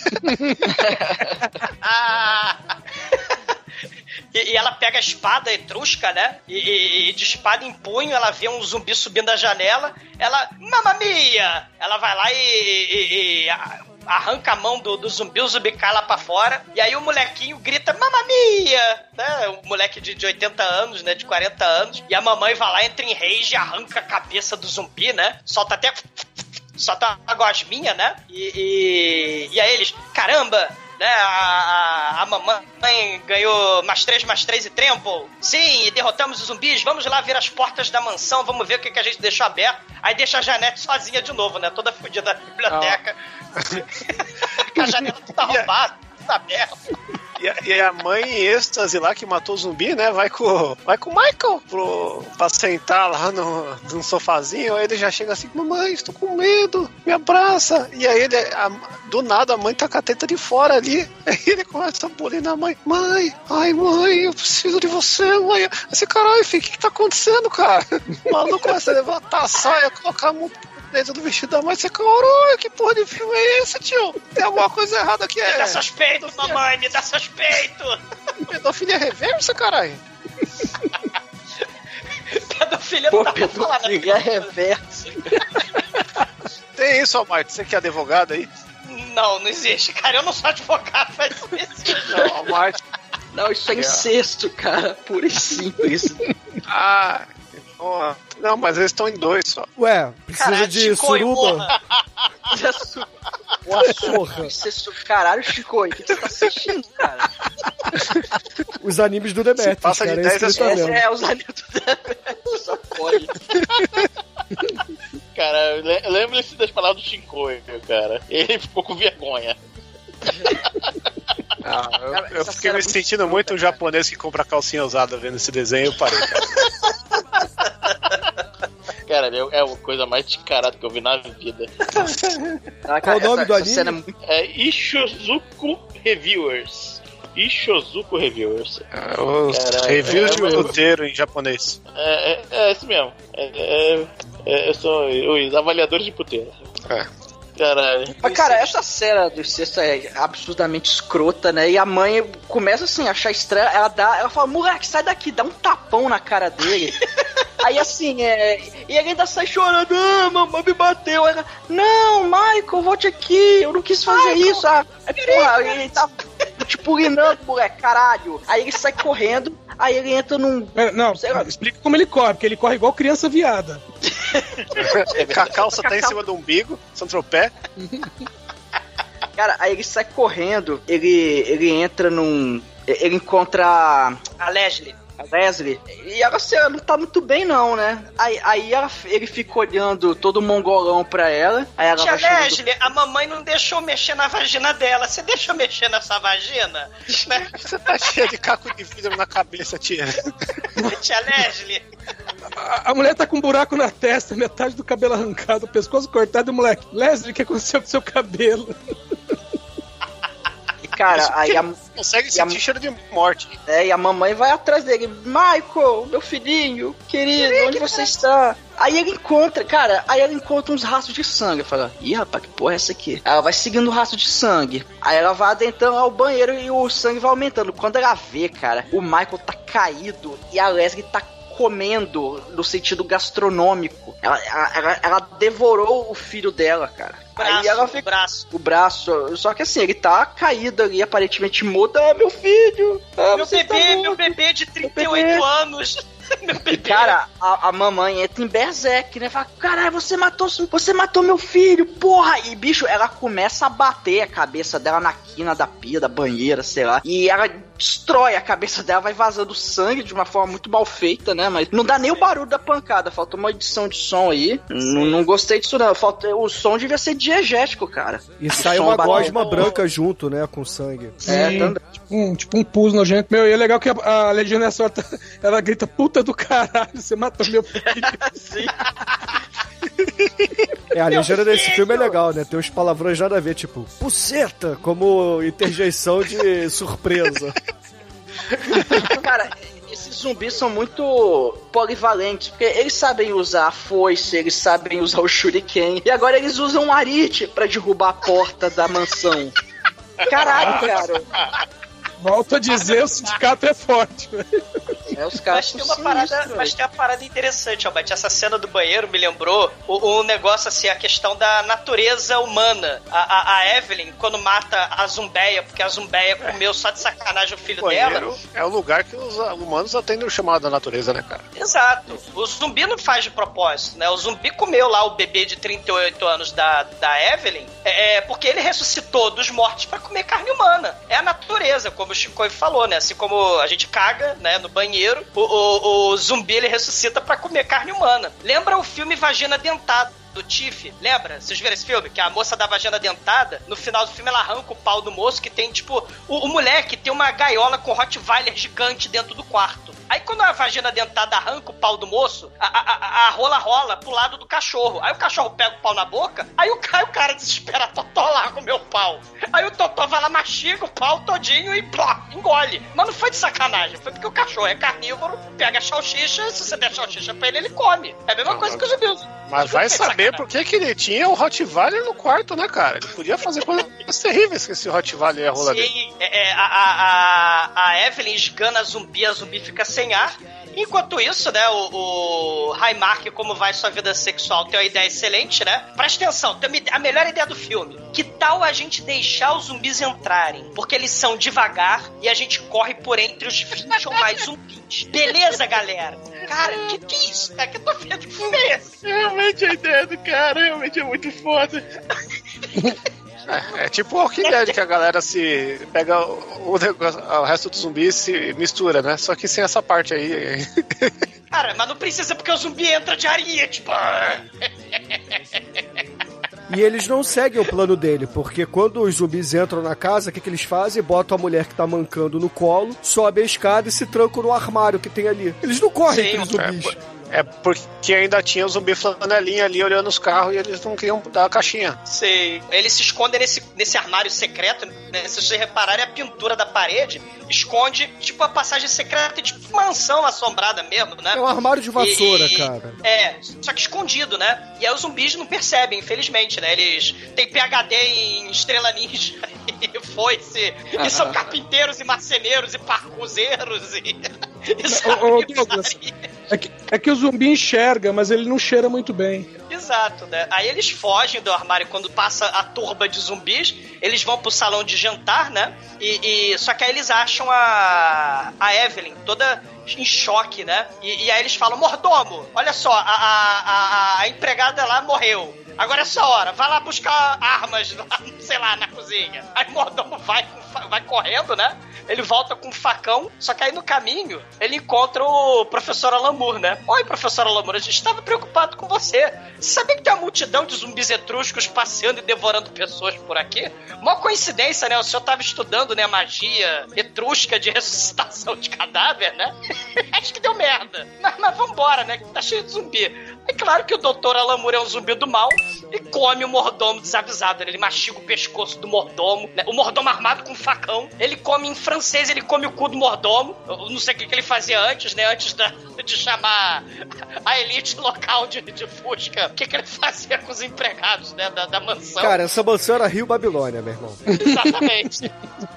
S3: E, e ela pega a espada etrusca, né? E, e- e de espada em punho, ela vê um zumbi subindo a janela. Ela, mamma mia! Ela vai lá e, e- e a- arranca a mão do, do zumbi, o zumbi cai lá pra fora. E aí o molequinho grita, mamma mia! Né? O moleque de, de 80 anos, né? De 40 anos. E a mamãe vai lá, entra em rage arranca a cabeça do zumbi, né? Solta até *laughs* solta uma gosminha, né? E, e, e aí eles, caramba, né? A, a, a mamãe ganhou mais três, mais três e Trample. Sim, e derrotamos os zumbis. Vamos lá ver as portas da mansão, vamos ver o que, que a gente deixou aberto. Aí deixa a Janete sozinha de novo, né? Toda fodida na biblioteca. Com *laughs* a janela toda arrombada, tudo aberto.
S8: E a, e a mãe em êxtase lá que matou o zumbi, né? Vai com, vai com o Michael pro, pra sentar lá no, no sofazinho. Aí ele já chega assim: Mamãe, estou com medo, me abraça. E aí ele, a- do nada, a mãe tá com a teta de fora ali. *laughs* Aí ele começa a bulir na mãe: Mãe, ai mãe, eu preciso de você, mãe. Esse caralho, filho, o que, que tá acontecendo, cara? *laughs* O maluco começa a levantar a saia, colocar a mão dentro do vestido da mãe. Você, caralho, que porra de filme é esse, tio? Tem alguma coisa errada aqui.
S3: Me
S8: É
S3: dá seus peitos, mamãe, me dá seus peitos. *laughs*
S8: pedofilia reversa, caralho.
S3: Pedofilia
S7: Pô,
S3: não dá pra falar, né?
S7: pedofilia reversa. *laughs*
S8: Tem isso, Almarte, você que é advogado aí?
S3: Não, não existe, cara. Eu não sou advogado, mas não existe.
S8: Não.
S7: Não, isso é incesto, cara. Puro e simples.
S8: Ah, ó, não, mas eles estão em dois só.
S6: Ué, precisa
S3: Caralho,
S6: de
S3: Chico,
S6: suruba?
S7: Porra. Incesto, caralho, Chico, o que você tá assistindo, cara?
S6: Os animes do Demetrius,
S8: passa de
S6: cara, é isso
S8: 10
S6: que ele tá
S7: Esse
S6: vendo.
S7: é os anilhos do Demetrius, só pode.
S12: Cara, le- lembre-se das palavras do Shinkoio, cara. Ele ficou com vergonha. *laughs*
S8: Ah, eu,
S7: Cara,
S8: eu fiquei me
S7: é muito
S8: sentindo muito um japonês que compra calcinha usada vendo esse desenho e eu parei. cara. *laughs*
S12: Cara, é é a coisa mais descarada que eu vi na vida.
S7: Ah,
S6: Qual o nome
S7: essa,
S6: do anime?
S7: cena é
S12: É Ishozuku Reviewers. Ishozuku Reviewers.
S8: Os
S12: Caralho,
S8: reviews
S12: é,
S8: de
S12: eu-
S8: puteiro em japonês.
S12: É, é, é esse mesmo. É, é, é, são os avaliadores de puteiro.
S8: É.
S12: Caralho.
S7: Mas, cara, essa cena do incesto é absurdamente escrota, né? E a mãe começa assim, a achar estranho. Ela dá, ela fala, moleque, sai daqui, dá um tapão na cara dele. *laughs* Aí assim, é. E ele ainda sai chorando, ah, mamãe me bateu. Ela, não, Michael, volte aqui, eu não quis fazer isso. Ah, aí, porra, ele tá tipo urinando, moleque, caralho. Aí ele sai correndo, aí ele entra num.
S5: Pera, Não,
S7: Sei lá.
S5: explica como ele corre, porque ele corre igual criança viada.
S8: Com *laughs* a calça tá em cima do umbigo, Santropé. *laughs*
S7: Cara, aí ele sai correndo, ele, ele entra num. Ele encontra
S3: A Leslie.
S7: Leslie. E ela assim, ela não tá muito bem, não, né? Aí, aí ela- ele fica olhando todo mongolão pra ela. Aí ela
S3: Tia Leslie, a mamãe não deixou mexer na vagina dela. Você deixa mexer nessa vagina? *laughs* Né?
S8: Você tá cheio de caco de vidro na cabeça, tia.
S3: Tia Leslie.
S5: A, a mulher tá com um buraco na testa, metade do cabelo arrancado, o pescoço cortado e o moleque. Leslie, o que aconteceu com seu cabelo?
S7: Cara, aí a,
S8: Consegue
S7: E a-
S8: sentir cheiro de morte.
S7: é, e a mamãe vai atrás dele. Michael, meu filhinho, querido, onde você está? Aí ele encontra, cara, aí ela encontra uns rastros de sangue. Fala, ih, rapaz, que porra é essa aqui? Ela vai seguindo o rastro de sangue. Aí ela vai adentrando ao banheiro e o sangue vai aumentando. Quando ela vê, cara, o Michael tá caído e a Leslie tá comendo no sentido gastronômico. Ela, ela, ela- devorou o filho dela, cara.
S3: Braço,
S7: Aí ela
S3: o
S7: fica,
S3: braço.
S7: o braço. Só que assim, ele tá caído ali, aparentemente mudo. Ah, meu filho! Ah,
S3: Meu
S7: tá
S3: bebê,
S7: mudo.
S3: meu bebê de 38
S7: bebê.
S3: anos.
S7: E, *laughs* cara, a, a mamãe entra em berserk, né? Fala, caralho, você matou, você matou meu filho, porra! E, bicho, ela começa a bater a cabeça dela na quina da pia, da banheira, sei lá. E ela destrói a cabeça dela, vai vazando sangue de uma forma muito mal feita, né? Mas não dá nem o barulho da pancada, falta uma edição de som aí. Não, não gostei disso, não. Falta, o som devia ser diegético, cara.
S6: E sai uma gosma branca junto, né, com sangue.
S7: É,
S5: Sim,
S7: também.
S5: tipo, um, tipo um pus nojento. Meu, e é legal que a, a Legenda Sorta, *laughs* ela grita, puta do caralho, você matou meu filho.
S7: Sim.
S6: É, a legenda desse filme é legal, né? Tem uns palavrões nada a ver, tipo, puceta, como interjeição de surpresa.
S7: Cara, esses zumbis são muito polivalentes, porque eles sabem usar a foice, eles sabem usar o shuriken, e agora eles usam um arite pra derrubar a porta da mansão. Caralho, cara.
S5: Volto a dizer, o sindicato é forte. *laughs*
S7: É, os caras
S3: Mas tem
S7: são
S3: uma parada, mas tem uma parada interessante, Albert. Essa cena do banheiro me lembrou o, o negócio assim, a questão da natureza humana. A, a, a Evelyn, quando mata a zumbeia, porque a zumbeia comeu só de sacanagem o filho dela.
S8: Banheiro é o lugar que os humanos atendem o chamado da natureza, né, cara?
S3: Exato. O zumbi não faz de propósito, né? O zumbi comeu lá o bebê de 38 anos da, da Evelyn, é, é, porque ele ressuscitou dos mortos pra comer carne humana. É a natureza, como o Chico falou, né? Assim como a gente caga, né, no banheiro, o, o- o zumbi ele ressuscita pra comer carne humana. Lembra o filme Vagina Dentada? Do Tiff, lembra? Vocês viram esse filme? Que a moça da vagina dentada, no final do filme ela arranca o pau do moço que tem, tipo, o, o moleque tem uma gaiola com Rottweiler gigante dentro do quarto. Aí quando a vagina dentada arranca o pau do moço, a, a, a- a rola rola pro lado do cachorro. Aí o cachorro pega o pau na boca, aí o, ca- *laughs* o cara desespera, Totó lá com o meu pau. Aí o Totó vai lá, mastiga o pau todinho e plá, engole. Mas não foi de sacanagem, foi porque o cachorro é carnívoro, pega a salsicha, se você der salsicha pra ele, ele come. É a mesma coisa que os zumbis.
S8: Mas vai saber por que, que ele tinha o Rottweiler no quarto, né, cara? Ele podia fazer coisas *laughs* terríveis com esse Rottweiler e a rola dele.
S3: Sim, é, é, a, a, a, Evelyn esgana a zumbi, a zumbi fica sem ar. Enquanto isso, né, o, o Raimark, como vai sua vida sexual, tem uma ideia excelente, né? Presta atenção, tem a melhor ideia do filme. Que tal a gente deixar os zumbis entrarem? Porque eles são devagar e a gente corre por entre os 20 ou mais zumbis. Beleza, galera? Cara, que que é isso, cara? Que eu tô vendo que filme é esse?
S12: Realmente a ideia do cara realmente é muito foda. *laughs*
S8: É, é tipo o Walking Dead, que a galera se pega o, o negócio, o resto dos zumbis se mistura, né? Só que sem essa parte aí. *laughs*
S3: Cara, mas não precisa porque o zumbi entra de areia, tipo...
S6: E eles não seguem o plano dele, porque quando os zumbis entram na casa, o que, que eles fazem? Botam a mulher que tá mancando no colo, sobe a escada e se trancam no armário que tem ali. Eles não correm
S3: Sim,
S6: entre os zumbis.
S8: É porque ainda tinha o zumbi flanelinha ali olhando os carros e eles não queriam dar a caixinha.
S3: Sei. Eles se escondem nesse, nesse armário secreto, né? Se vocês repararem, a pintura da parede esconde, tipo, a passagem secreta, tipo, mansão assombrada mesmo, né?
S6: É um armário de vassoura,
S3: E- e-
S6: cara.
S3: É, só que escondido, né? E aí os zumbis não percebem, infelizmente, né? Eles têm PHD em Estrela Ninja *laughs* e foice, e são carpinteiros e marceneiros e parcuzeiros e... *laughs* e *laughs* sabem
S5: Ô, ô,
S3: que
S5: Douglas, é que, é que o zumbi enxerga, mas ele não cheira muito bem.
S3: Exato, né? Aí eles fogem do armário quando passa a turba de zumbis, eles vão pro salão de jantar, né? E, e- só que aí eles acham a a Evelyn toda em choque, né? E, e aí eles falam: "Mordomo, olha só, a, a, a, a empregada lá morreu. Agora é essa hora, vai lá buscar armas, lá, *laughs* sei lá, na cozinha. Aí o mordomo vai, vai correndo, né? Ele volta com um facão, só que aí no caminho ele encontra o professor Alamur, né? Oi, professor Alamur, a gente estava preocupado com você. Sabia que tem uma multidão de zumbis etruscos passeando e devorando pessoas por aqui? Uma coincidência, né? O senhor estava estudando, né, magia etrusca de *laughs* ressuscitação de cadáver, né? *laughs* Acho que deu merda. Mas, mas vambora, né? Tá cheio de zumbi. Aí, claro que o doutor Alamur é um zumbi do mal e come o mordomo desavisado. Ele mastiga o pescoço do mordomo, né? O mordomo armado com um facão. Ele come em francês, ele come o cu do mordomo. Eu não sei o que, que ele fazia antes, né? Antes da, de chamar a elite local de, de Fusca. O que, que ele fazia com os empregados, né? Da, da mansão.
S6: Cara, essa mansão era Rio Babilônia, meu irmão.
S3: Exatamente.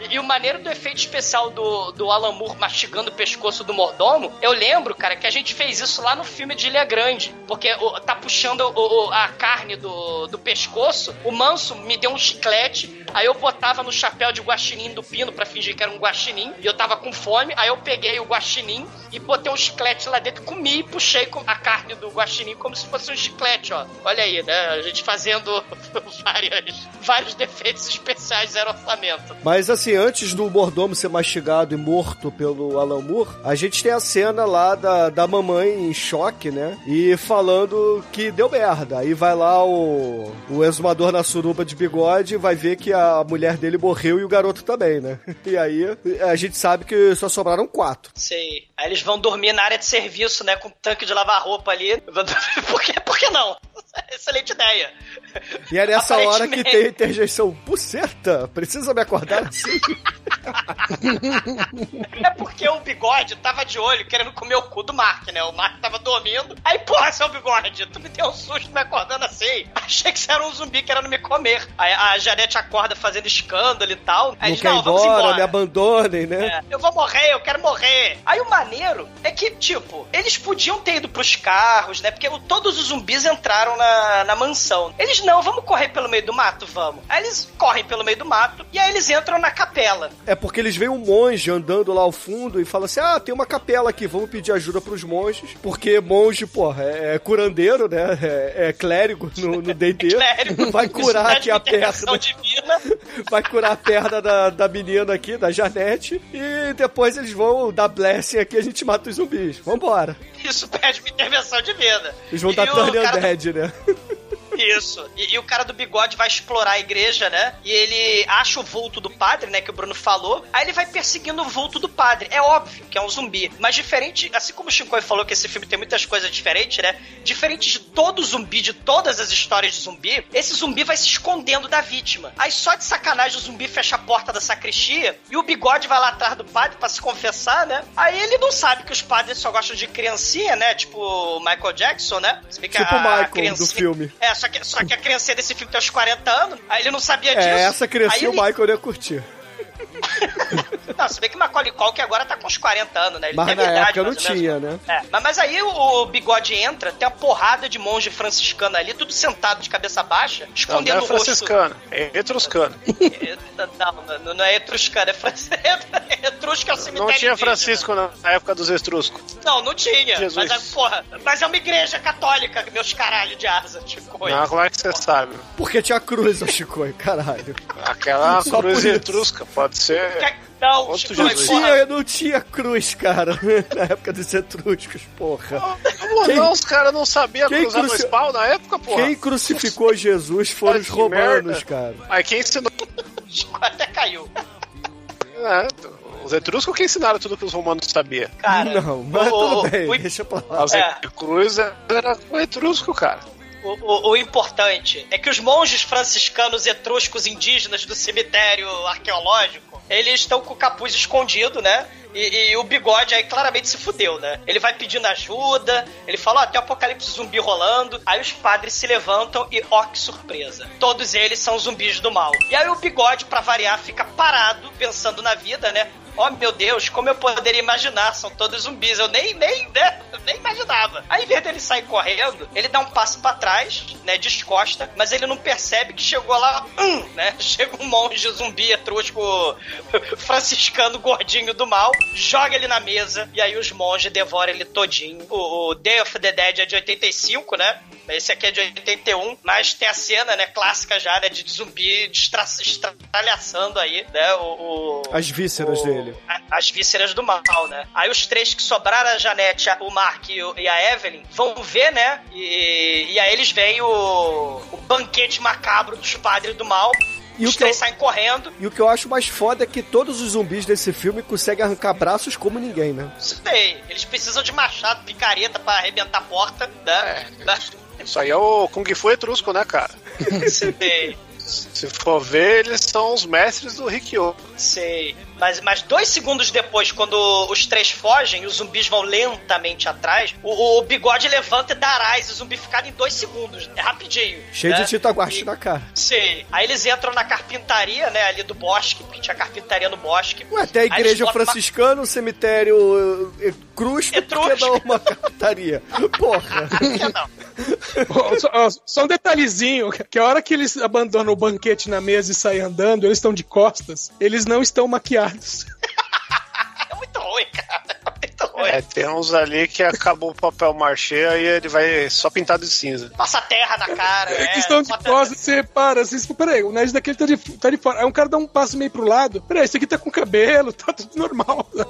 S3: E, e o maneiro do efeito especial do, do Alan Moore mastigando o pescoço do mordomo, eu lembro, cara, que a gente fez isso lá no filme de Ilha Grande. Porque o- tá puxando o- o- a carne do, do pescoço, o manso me deu um chiclete, aí eu botava no chapéu de guaxinim do pino pra fingir que era um guaxinim, e eu tava com fome, aí eu peguei o guaxinim e botei um chiclete lá dentro, comi e puxei a carne do guaxinim como se fosse um chiclete, ó. Olha aí, né? A gente fazendo *laughs* várias, vários defeitos especiais zero orçamento.
S6: Mas assim, antes do mordomo ser mastigado e morto pelo Alan Moore, a gente tem a cena lá da, da mamãe em choque, né? E falando que deu merda. Aí vai lá o, o exumador na suruba de bigode e vai ver que a mulher dele morreu e o garoto também, né? *laughs* E aí a gente sabe que só sobraram quatro.
S3: Sei. Aí eles vão dormir na área de serviço, né? Com um tanque de lavar roupa ali. *laughs* Por que, por que não? *laughs* Excelente ideia.
S6: E é nessa hora que tem interjeição. Buceta, precisa me acordar assim?
S3: É porque o bigode tava de olho querendo comer o cu do Mark, né? O Mark tava dormindo. Aí, porra, seu bigode, tu me deu um susto me acordando assim. Achei que você era um zumbi querendo me comer. Aí a Janete acorda fazendo escândalo e tal. Aí
S6: Não ir
S3: não, vamos
S6: embora,
S3: embora.
S6: me abandonem, né?
S3: É, eu vou morrer, eu quero morrer. Aí o maneiro é que, tipo, eles podiam ter ido pros carros, né? Porque todos os zumbis entraram na, na mansão. Eles não, vamos correr pelo meio do mato, vamos. Aí eles correm pelo meio do mato e aí eles entram na capela.
S6: É porque eles veem um monge andando lá ao fundo e falam assim: ah, tem uma capela aqui, vamos pedir ajuda pros monges. Porque monge, porra, é, é curandeiro, né? É, é clérigo no, no *laughs* D&D.
S3: Clérigo,
S6: Vai curar aqui a perna.
S3: divina. *laughs*
S6: Vai curar a perna da, da menina aqui, da Janete. E depois eles vão dar blessing aqui a gente mata os zumbis. Vambora.
S3: Isso pede uma intervenção divina.
S6: Eles vão
S3: E
S6: dar turn undead, né?
S3: Isso. E, e o cara do bigode vai explorar a igreja, né? E ele acha o vulto do padre, né? Que o Bruno falou. Aí ele vai perseguindo o vulto do padre. É óbvio que é um zumbi. Mas diferente, assim como o Shinkoi falou que esse filme tem muitas coisas diferentes, né? Diferente de todo zumbi, de todas as histórias de zumbi, esse zumbi vai se escondendo da vítima. Aí só de sacanagem o zumbi fecha a porta da sacristia e o bigode vai lá atrás do padre pra se confessar, né? Aí ele não sabe que os padres só gostam de criancinha, né? Tipo Michael Jackson, né? Se bem que
S6: Tipo
S3: a-
S6: o
S3: a
S6: Michael do
S3: criancinha-
S6: filme.
S3: é, só que, só que a criança desse filme tem uns 40 anos, aí ele não sabia disso.
S6: É, essa criancinha
S3: Aí
S6: o
S3: ele-
S6: Michael ia curtir. *laughs* *laughs*
S3: Não, se bem que Macaulay Culkin agora tá com uns 40 anos, né? Ele
S6: Mas
S3: tem
S6: na
S3: a idade,
S6: época não tinha, né?
S3: É, mas, mas aí o, bigode entra, tem uma porrada de monge franciscano ali, tudo sentado de cabeça baixa,
S8: Não, não
S3: escondendo
S8: é
S3: o rosto.
S8: franciscano, é etruscano.
S3: Não, não, não é etruscano, é francês. *laughs* Etrusco é o cemitério
S8: Não tinha
S3: indígena.
S8: Francisco na na época dos etruscos.
S3: Não, não tinha.
S8: Jesus.
S3: Mas, é, porra, mas é uma igreja católica, meus caralho de asa, tipo.
S8: Não, como é que você sabe?
S6: Porque tinha cruz, Chico, caralho.
S8: Aquela
S6: Só
S8: cruz etrusca, pode ser.
S3: Não,
S8: Outro
S3: Chico,
S6: Não
S8: Jesus.
S3: porra,
S6: tinha, não tinha cruz, cara, *laughs* na época dos etruscos, porra.
S8: Como
S6: Quem-
S8: não? Os caras não sabiam
S6: quem
S8: cruzar
S6: cruci-
S8: dois pau na época, porra?
S6: Quem crucificou Jesus foram os *laughs* romanos, cara.
S8: Aí quem ensinou. *laughs*
S3: Até caiu.
S8: É, os etruscos que ensinaram tudo que os romanos sabiam.
S3: Cara,
S6: Não, mas
S3: o-
S6: tudo
S3: o-
S6: bem,
S3: o-
S6: deixa pra lá.
S8: As
S3: É.
S8: cruz era o etrusco, cara.
S3: O, o- o importante é que os monges franciscanos etruscos indígenas do cemitério arqueológico, eles estão com o capuz escondido, né? E, e o bigode aí claramente se fudeu, né? Ele vai pedindo ajuda, ele fala, ó, tem um apocalipse zumbi rolando. Aí os padres se levantam e, ó, que surpresa. Todos eles são zumbis do mal. E aí o bigode, pra variar, fica parado, pensando na vida, né? Oh meu Deus, como eu poderia imaginar? São todos zumbis. Eu nem, nem, né? Nem imaginava. Aí, em vez dele sair correndo, ele dá um passo pra trás, né? Descosta, mas ele não percebe que chegou lá, hum, né? *laughs* Chega um monge zumbi etrusco *laughs* franciscano gordinho do mal, joga ele na mesa e aí os monges devoram ele todinho. O, o Day of the Dead é de 85, né? Esse aqui é de 81, mas tem a cena, né, clássica já, né, de zumbi estralhaçando aí, né, o... o-
S6: As vísceras
S3: o-
S6: dele.
S3: a- As vísceras do mal, né? Aí os três que sobraram, a Janete, o Mark e, o- e a Evelyn, vão ver, né, e, e aí eles veem o, o banquete macabro dos padres do mal,
S6: E o
S3: os
S6: que eu-
S3: três saem correndo.
S6: E o que eu acho mais foda é que todos os zumbis desse filme conseguem arrancar braços como ninguém, né?
S3: Sei, eles precisam de machado, picareta pra arrebentar a porta, né? né?
S8: Isso aí é o Kung Fu etrusco, né, cara?
S3: Sei,
S8: Se for ver, eles são os mestres do Rikyo.
S3: Sei. Mas, mas dois segundos depois, quando os três fogem e os zumbis vão lentamente atrás, o, o bigode levanta e dá arás e o zumbi fica em dois segundos. É rapidinho.
S6: Cheio
S3: né?
S6: de tinta guache na cara.
S3: Sei. Aí eles entram na carpintaria, né, ali do bosque, porque tinha carpintaria no bosque.
S6: Ué, tem a igreja
S3: uma-
S6: franciscana, o cemitério cruz, *laughs* por que não uma capitaria? Porra.
S5: Ó, só, só um detalhezinho, que a hora que eles abandonam o banquete na mesa e saem andando, eles estão de costas, eles não estão maquiados. *laughs*
S3: É muito ruim, cara. Muito ruim.
S8: É, tem uns ali que acabou o papel marchê, aí ele vai só pintado de cinza.
S3: Passa terra na cara.
S5: Eles
S3: é,
S5: estão de
S3: bota-
S5: costas, você para, assim, você peraí, o nariz daquele tá de, tá de fora. Aí um cara dá um passo meio pro lado, peraí, esse aqui tá com cabelo, *laughs* tá tudo normal.
S6: É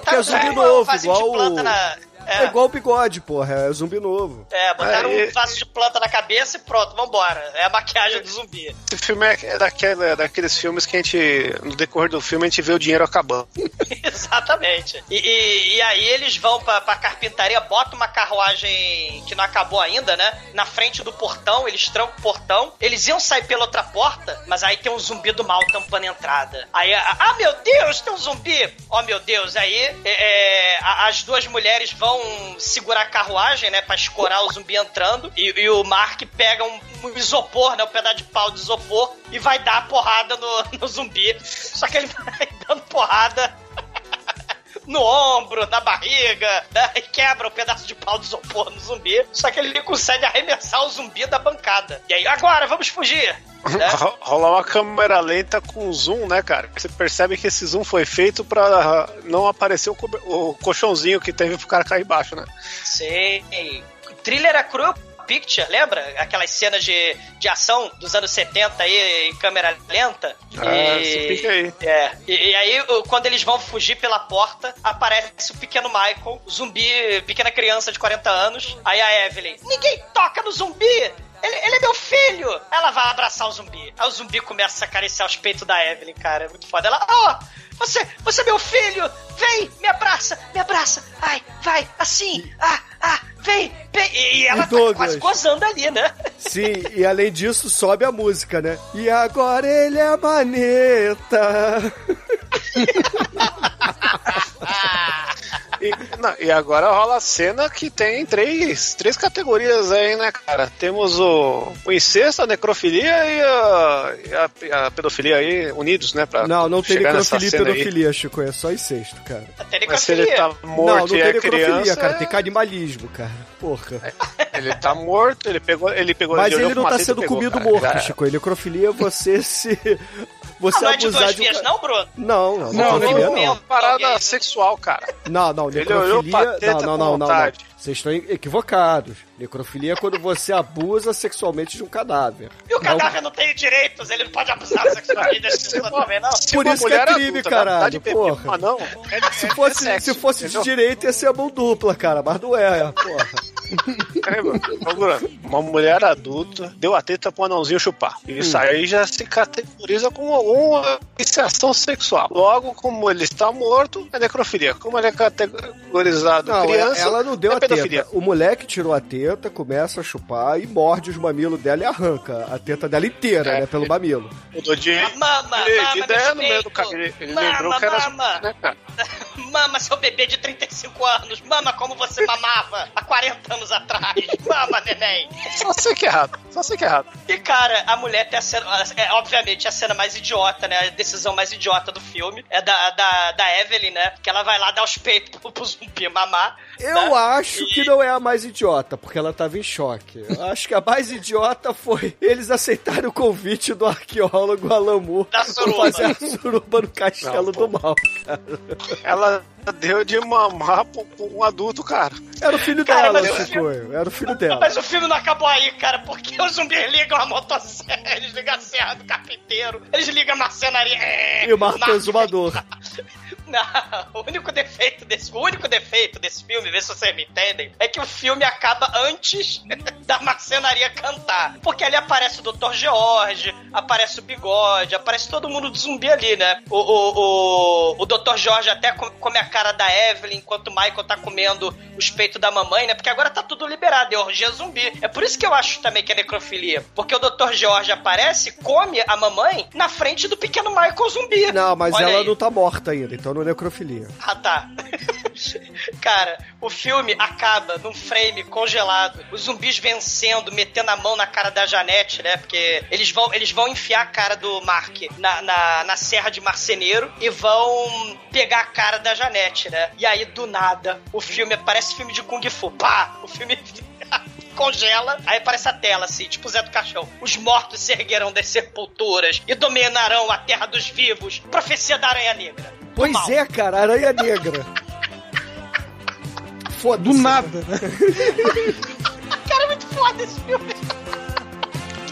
S6: porque é zumbi
S3: um
S6: novo,
S3: de
S6: igual o...
S3: na-
S6: É igual o bigode, porra, é zumbi novo.
S3: É, botaram
S8: Aí-
S3: um vaso de planta na cabeça e pronto, vambora. É a maquiagem do zumbi.
S8: Esse filme é, é daquele- é daqueles filmes que a gente, no decorrer do filme, a gente vê o dinheiro acabando. *laughs*
S3: Exatamente. E, e- e aí eles vão pra, pra carpintaria, botam uma carruagem que não acabou ainda, né? Na frente do portão, eles trancam o portão. Eles iam sair pela outra porta, mas aí tem um zumbi do mal tampando a entrada. Aí, ah, meu Deus, tem um zumbi! Oh, meu Deus, aí é, é, as duas mulheres vão segurar a carruagem, né? Pra escorar o zumbi entrando. E, e o Mark pega um, um isopor, né? Um pedaço de pau de isopor e vai dar a porrada no, *laughs* no zumbi. Só que ele vai dando porrada no ombro, na barriga, né? E quebra o pedaço de pau de isopor no zumbi. Só que ele consegue arremessar o zumbi da bancada. E aí, agora, vamos fugir! Né? *laughs*
S8: Ro- Rolar uma câmera lenta com zoom, né, cara? Você percebe que esse zoom foi feito pra não aparecer o, o colchãozinho que teve pro cara cair embaixo, né?
S3: Sei. Thriller era Cruel Picture, lembra? Aquelas cenas de, de ação dos anos 70 aí, em câmera lenta.
S8: Ah, esse pique aí.
S3: É. E, e aí, quando eles vão fugir pela porta, aparece o pequeno Michael, zumbi, pequena criança de 40 anos. Aí a Evelyn, ninguém toca no zumbi! Ele, ele é meu filho! Ela vai abraçar o zumbi. Aí o zumbi começa a acariciar os peitos da Evelyn, cara. É muito foda. Ela, ó, você, você é meu filho! Vem, me abraça, me abraça! Ai, vai, assim! Ah, ah, vem, vem! E, ela
S6: E
S3: tá quase gozando ali, né?
S6: Sim, e além disso, sobe a música, né? E agora ele é a maneta. *laughs*
S8: E, não, e agora rola a cena que tem três, três categorias aí, né, cara? Temos o, o incesto, a necrofilia e a, e a- a pedofilia aí unidos, né? Pra
S6: Não, não tem necrofilia e
S8: cena aí.
S6: pedofilia, Chico, é só incesto, cara.
S3: Tem
S8: Mas se ele tá morto
S6: não, não
S8: e
S6: tem
S8: é
S6: necrofilia,
S8: criança,
S6: cara, tem canibalismo, cara. Porra. *laughs*
S8: ele tá morto, ele pegou, ele pegou
S6: Mas
S8: olhou
S6: ele não tá sendo
S8: pegou,
S6: comido
S8: cara.
S6: morto, Chico. Necrofilia é você *laughs* se. Você
S3: Ah, não é de
S6: abusar
S3: duas
S6: de um
S3: vias, não, Bruno?
S6: Não, não,
S8: Não,
S6: necrofilia
S8: não,
S6: não.
S8: parada sexual, cara.
S6: Não, não,
S8: Ele olhou pra
S6: necrofilia.
S8: teta
S6: Não, não,
S8: com
S6: não, não, não. Vocês estão equivocados. Necrofilia é quando você abusa sexualmente de um cadáver.
S3: E o
S6: Não-
S3: cadáver não tem direitos, ele não pode abusar sexualmente das pessoas também, não?
S8: Se
S6: Por isso que é crime,
S8: adulta
S6: caralho, porra.
S8: não, é-
S6: Se
S8: é-
S6: fosse,
S8: é sexo,
S6: se fosse de direito, ia ser a mão dupla, cara. Mas não é, porra.
S8: É, Uma mulher adulta deu a teta pro anãozinho chupar. Isso
S6: Hum.
S8: aí já se categoriza como alguma iniciação sexual. Logo, como ele está morto, é necrofilia. Como ele é categorizado
S6: Não,
S8: criança,
S6: ela não deu
S8: é
S6: a
S8: pedofilia.
S6: Teta. O moleque tirou a teta, começa a chupar e morde os mamilos dela e arranca a teta dela inteira,
S8: É.
S6: né? Pelo mamilo.
S8: Mudou de,
S3: Mama,
S8: de,
S3: mama,
S8: de ideia no meio do caminho. Ele, ele
S3: Mama,
S8: lembrou que era.
S3: mama.
S8: Né, cara? *laughs*
S3: Mama, seu bebê de 35 anos. Mama como você mamava há 40 anos atrás. Mama, neném.
S8: Só sei que é errado. Só sei que é errado.
S3: E, cara, a mulher tem a cena. É, obviamente, a cena mais idiota, né? A decisão mais idiota do filme é da, da, da Evelyn, né? Que ela vai lá dar os peitos pro, pro zumbi mamar.
S6: Eu
S3: né?
S6: acho que não é a mais idiota, porque ela tava em choque. Eu acho que a mais idiota foi eles aceitarem o convite do arqueólogo Alamu
S3: Da
S6: pra fazer a suruba no castelo
S8: Não,
S6: do mal, cara.
S8: Ela deu de mamar pra pra um adulto, cara.
S6: Era o filho
S3: Cara,
S6: dela,
S3: mas o
S6: Chico. Era o filho dela.
S3: Mas o filme não acabou aí, cara, porque os zumbis ligam a motosserra, eles ligam a serra do carpinteiro, eles ligam a marcenaria. É,
S6: E o Marco Exumador.
S3: Não, o único defeito desse, o único defeito desse filme, vê se vocês me entendem, é que o filme acaba antes da marcenaria cantar. Porque ali aparece o Dr. George, aparece o Bigode, aparece todo mundo do zumbi ali, né? O, o, o, o Dr. George até co- come a cara da Evelyn enquanto o Michael tá comendo os peitos da mamãe, né? Porque agora tá tudo liberado, é orgia zumbi. É por isso que eu acho também que é necrofilia. Porque o Dr. George aparece, come a mamãe na frente do pequeno Michael zumbi.
S6: Não, mas
S3: Olha
S6: ela
S3: aí.
S6: não tá morta ainda, então não é necrofilia.
S3: Ah, tá. *laughs* Cara, o filme acaba num frame congelado, os zumbis vencendo, metendo a mão na cara da Janete, né? Porque eles vão, eles vão enfiar a cara do Mark na, na, na serra de marceneiro e vão pegar a cara da Janete, né? E aí, do nada, o filme parece filme de Kung Fu. Pá! O filme. *laughs* Congela, aí aparece a tela assim, tipo Zé do Caixão. Os mortos se erguerão das sepulturas e dominarão a terra dos vivos. Profecia da Aranha Negra.
S6: Pois é, cara, Aranha Negra. Foda-se.
S5: Do nada, né? *laughs*
S3: Cara, é muito foda esse filme.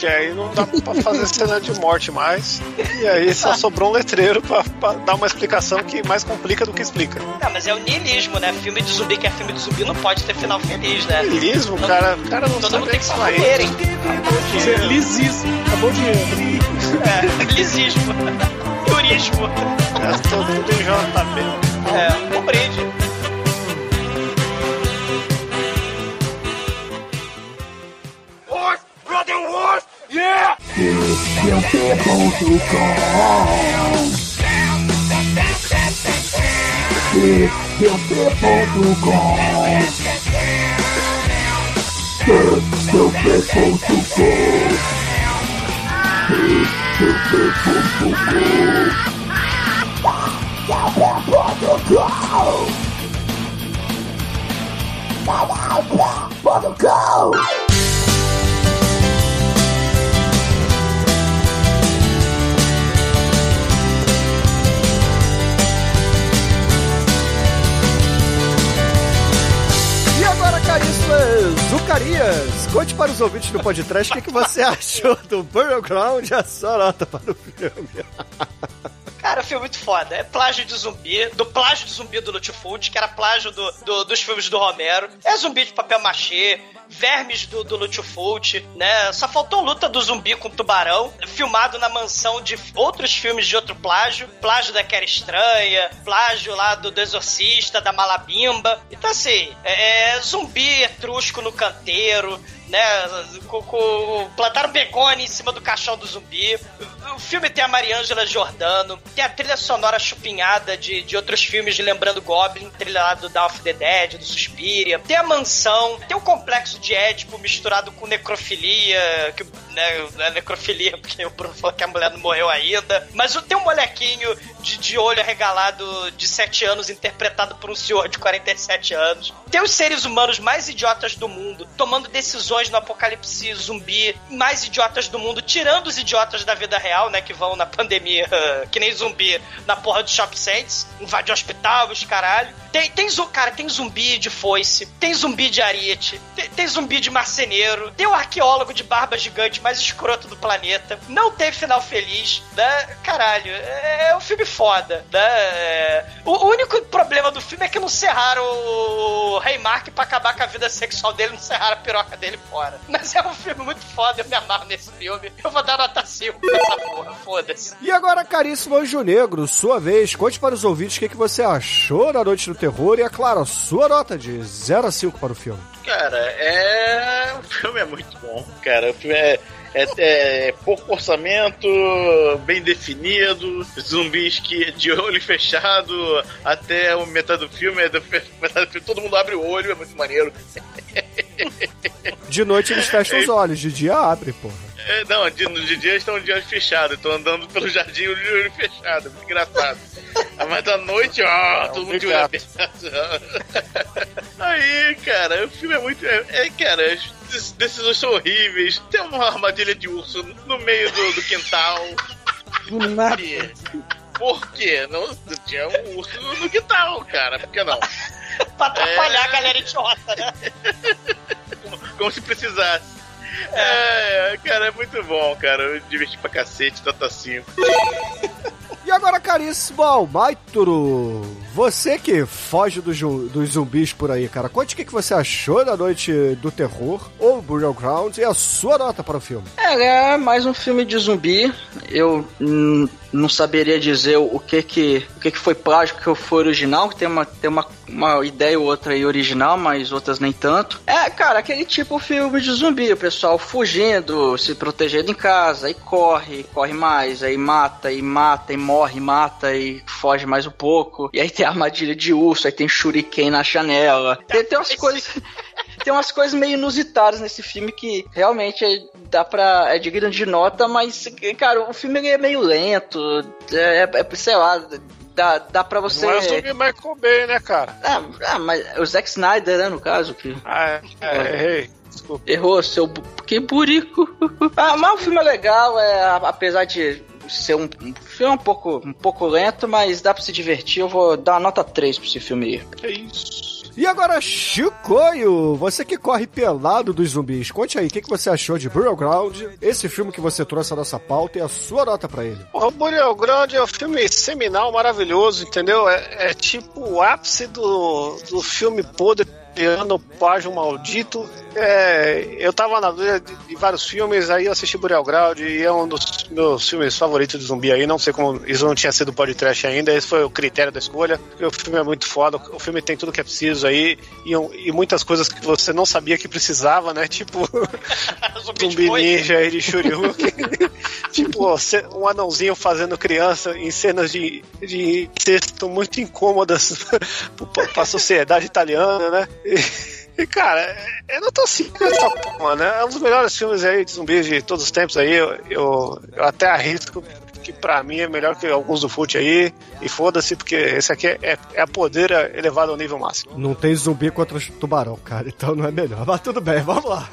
S8: Que aí não dá pra fazer cena de morte mais. E aí só sobrou um letreiro pra, pra dar uma explicação que mais complica do que explica.
S3: Não, mas é o niilismo, né? Filme de zumbi que é filme de zumbi não pode ter final feliz, né?
S8: Niilismo, cara, o cara não
S3: Todo
S8: sabe
S3: mundo tem que se morrerem.
S5: Isso é lisismo. Acabou o dinheiro.
S3: É, lisismo. *laughs* Turismo.
S8: Gastou tudo em JB.
S3: É, Yeah! It's
S6: your people
S2: who gone. It's your people who gone. It's your people who gone. It's your people who gone. Mother go! Mother go!
S6: Caríssimas Zucarias, conte para os ouvintes do podcast o que, que você *laughs* achou do Burial Ground e a sua nota para o filme. *laughs*
S3: Cara, filme é muito foda. É plágio de zumbi, do plágio de zumbi do Lutfoot, que era plágio do, do- dos filmes do Romero. É zumbi de papel machê, vermes do, do Lutfoot, né? Só faltou luta do zumbi com tubarão, filmado na mansão de outros filmes de outro plágio. Plágio da Quera Estranha, plágio lá do, do Exorcista, da Malabimba. Então, assim, é, é zumbi etrusco no canteiro, né? Com, com- plantaram begônia em cima do caixão do zumbi. O filme tem a Mariângela Giordano, tem a trilha sonora chupinhada de, de outros filmes de Lembrando Goblin, trilha do Dawn of the Dead, do Suspiria. Tem a mansão, tem o complexo de Édipo misturado com necrofilia, que né, não é necrofilia, *laughs* porque o Bruno falou que a mulher não morreu ainda. Mas tem um molequinho de, de olho arregalado de 7 anos, interpretado por um senhor de 47 anos. Tem os seres humanos mais idiotas do mundo, tomando decisões no apocalipse zumbi, mais idiotas do mundo, tirando os idiotas da vida real, né, que vão na pandemia, *laughs* que nem zumbi, na porra do Shock Saints, invade hospital, os caralho. Tem, tem, cara, tem zumbi de foice, tem zumbi de ariete, tem, tem zumbi de marceneiro, tem o arqueólogo de barba gigante mais escroto do planeta. Não teve final feliz, né? Caralho, é, é um filme foda, né? É, o, único problema do filme é que não serraram o Rei Mark pra acabar com a vida sexual dele, não serraram a piroca dele fora. Mas é um filme muito foda, eu me amarro nesse filme. Eu vou dar nota 5 pra essa porra, foda-se.
S6: E agora, caríssimo Anjo Negro, sua vez, conte para os ouvintes o que, que você achou da Noite do Terror e, é claro, a sua nota de 0 a 5 para o filme.
S12: Cara, é. O filme é muito bom, cara. O filme é. É, é pouco orçamento, bem definido, zumbis que de olho *laughs* fechado até o metade do filme, é *laughs* metade do filme, todo mundo abre o olho, é muito maneiro.
S6: De noite eles fecham os olhos, de dia abre, porra.
S12: É, não, de, de dia estão de olho fechado, estão andando pelo jardim de olho fechado, muito engraçado. Ah, Mas à noite, ó, todo mundo de olho aberto. *laughs* Aí, cara, o filme é muito. É, é, cara, as decisões são horríveis. Tem uma armadilha de urso no meio do, do quintal.
S5: Do nada.
S12: Por quê? Por quê? Não, tinha um urso no quintal, cara. Por que não?
S3: pra atrapalhar
S12: É.
S3: a galera idiota, né? *laughs*
S12: Como, como se precisasse. É, cara, é muito bom, cara. Eu diverti pra cacete, nota 5.
S6: E agora, caríssimo Almaituro, você que foge do dos zumbis por aí, cara, conte o que que você achou da Noite do Terror ou Burial Ground e a sua nota para o filme.
S7: É, é mais um filme de zumbi. Eu não saberia dizer o que que, o que que foi plágio, o que foi original, que tem uma, tem uma, uma ideia ou outra aí original, mas outras nem tanto. É, cara, aquele tipo filme de zumbi, o pessoal fugindo, se protegendo em casa, aí corre, corre mais, aí mata, e mata, e morre, mata, e foge mais um pouco. E aí tem armadilha de urso, aí tem shuriken na janela. Tem, tem umas coisas... *laughs* Tem umas coisas meio inusitadas nesse filme que realmente é- dá pra. é digno de nota, mas, cara, o filme é meio lento. É, é- sei lá, dá, dá pra você.
S8: Não é zumbi Michael Bay, né, cara?
S7: Ah, ah, mas o Zack Snyder, né, no caso, que.
S8: Ah, é, é, errei. Desculpa.
S7: Errou, seu. Que burico. *laughs* ah, mas o filme é legal, é, a- apesar de ser um, um filme um pouco, um pouco lento, mas dá pra se divertir. Eu vou dar uma nota 3 pra esse filme aí.
S8: Que isso?
S6: E agora, Chicoio, você que corre pelado dos zumbis, conte aí, o que, que você achou de Burial Ground, esse filme que você trouxe à nossa pauta e a sua nota pra ele.
S8: O Burial Ground é um filme seminal, maravilhoso, entendeu? É, é tipo o ápice do, do filme podre ano plágio maldito. É, eu tava na dúvida de, de vários filmes, aí eu assisti Burial Ground e é um dos meus filmes favoritos de zumbi aí. Não sei como isso não tinha sido podcast ainda, esse foi o critério da escolha. Porque o filme é muito foda, o filme tem tudo que é preciso aí e, e muitas coisas que você não sabia que precisava, né? Tipo, *laughs* zumbi ninja aí de Shoryuken. *laughs* tipo, um anãozinho fazendo criança em cenas de, de texto muito incômodas *laughs* pra, pra sociedade italiana, né? E, e, cara, eu não tô assim com essa porra, né? É um dos melhores filmes aí de zumbis de todos os tempos aí. Eu, eu, eu até arrisco que pra mim é melhor que alguns do Fute aí. E foda-se, porque esse aqui é, é a poder elevado ao nível máximo.
S6: Não tem zumbi contra tubarão, cara, então não é melhor. Mas tudo bem, vamos lá.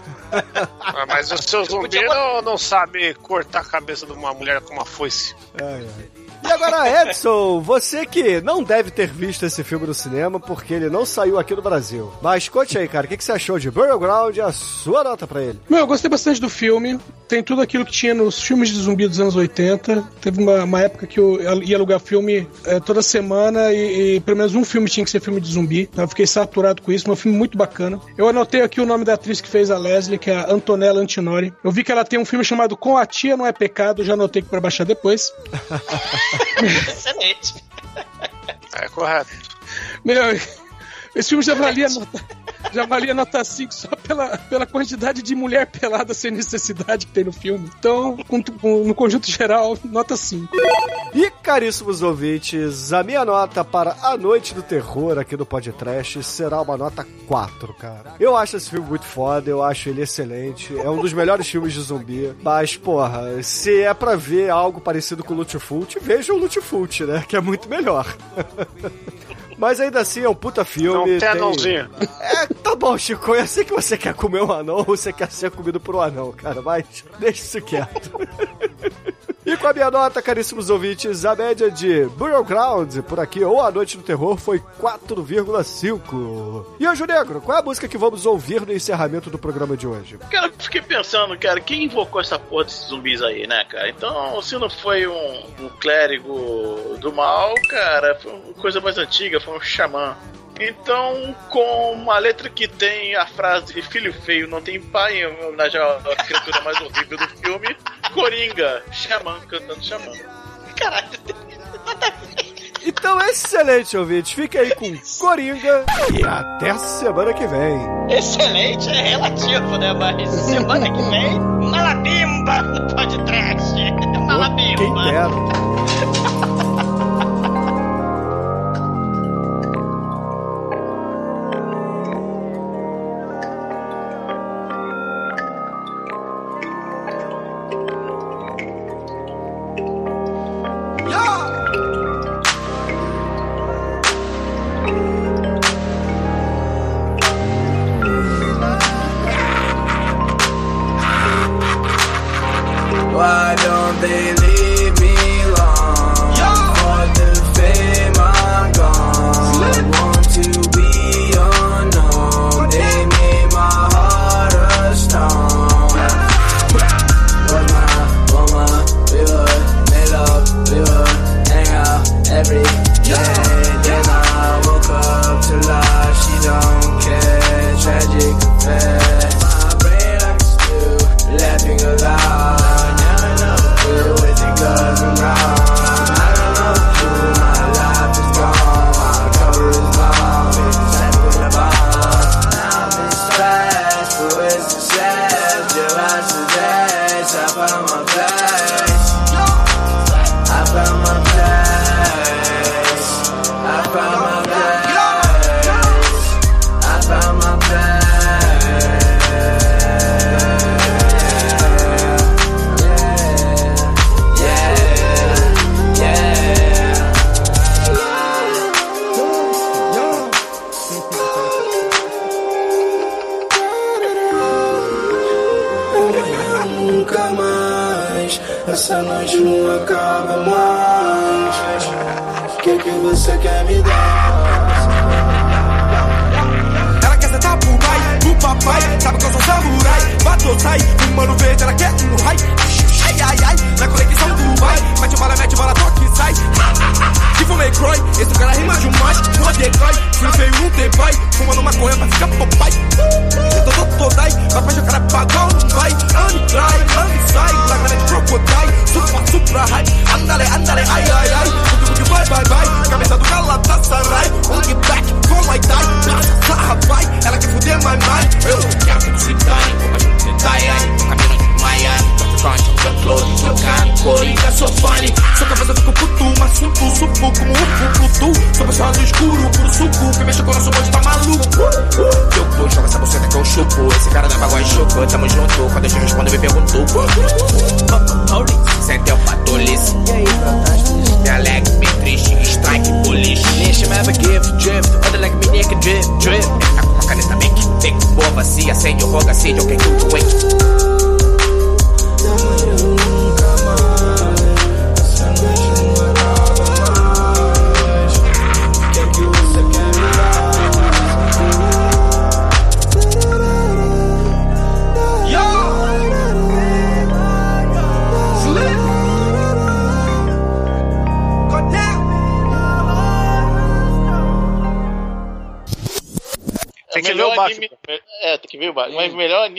S8: Ah, mas o seu zumbi não, não sabe cortar a cabeça de uma mulher com uma foice.
S6: Ai, ai. E agora, Edson, você que não deve ter visto esse filme no cinema porque ele não saiu aqui no Brasil. Mas conte aí, cara, o que, que você achou de Burial Ground e a sua nota pra ele?
S5: Meu, eu gostei bastante do filme. Tem tudo aquilo que tinha nos filmes de zumbi dos anos 80. Teve uma, uma época que eu ia alugar filme eh, toda semana e, e pelo menos um filme tinha que ser filme de zumbi. Então eu fiquei saturado com isso, mas é um filme muito bacana. Eu anotei aqui o nome da atriz que fez a Leslie, que é a Antonella Antinori. Eu vi que ela tem um filme chamado Com a Tia Não É Pecado, já anotei aqui pra baixar depois. *laughs* *laughs*
S12: Excelente.
S8: É correto.
S5: Meu, esse filme já valia nota, já valia nota 5 só pela, pela quantidade de mulher pelada sem necessidade que tem no filme. Então, com- com- no conjunto geral, nota 5.
S6: E caríssimos ouvintes, a minha nota para A Noite do Terror aqui do Podcast será uma nota 4, cara. Eu acho esse filme muito foda, eu acho ele excelente, é um dos melhores filmes de zumbi. Mas, porra, se é pra ver algo parecido com o Lutfult, veja o Lutfult, né? Que é muito melhor. *laughs* Mas ainda assim é um puta filme.
S8: Não tem anãozinho.
S6: É, tá bom, Chico, eu sei que você quer comer um anão ou você quer ser comido por um anão, cara, mas deixa isso quieto. *laughs* E com a minha nota, caríssimos ouvintes, a média de Burial Ground por aqui, ou A Noite do Terror, foi 4,5. E hoje, Negro, qual é a música que vamos ouvir no encerramento do programa de hoje?
S12: Cara, fiquei pensando, cara, quem invocou essa porra desses zumbis aí, né, cara? Então, se não foi um, um clérigo do mal, cara, foi uma coisa mais antiga, foi um xamã. Então, com uma letra que tem a frase filho feio não tem pai, em homenagem à criatura mais horrível do filme, Coringa, xamã, cantando xamã. Caralho,
S6: Então, excelente, ouvintes. Fique aí com Coringa e até semana que vem.
S12: excelente é relativo, né? Mas semana que vem, Malabimba do podcast. Malabimba.
S6: Quem dera. *laughs*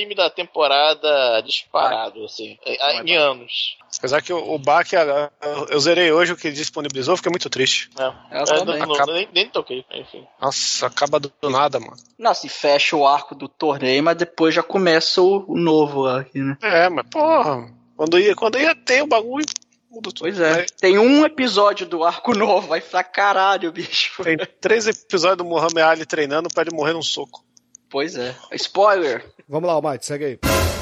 S12: anime da temporada disparado, assim, é, é em anos.
S8: Apesar que o, Baque, eu zerei hoje o que disponibilizou, fiquei muito triste.
S12: É, é
S7: tá
S12: não,
S8: acaba...
S12: nem, nem, toquei, enfim.
S8: Nossa, acaba do, nada, mano.
S7: Nossa, assim, se fecha o arco do torneio, mas depois já começa o, novo aqui, né?
S8: É, mas porra, quando ia, quando ia ter o bagulho.
S7: Pois é. Tem um episódio do Arco *laughs* Novo, vai pra caralho, bicho.
S8: Tem três episódios do Muhammad Ali treinando pra ele morrer num soco.
S7: Pois é. Spoiler!
S6: Vamos lá, Mike, segue aí.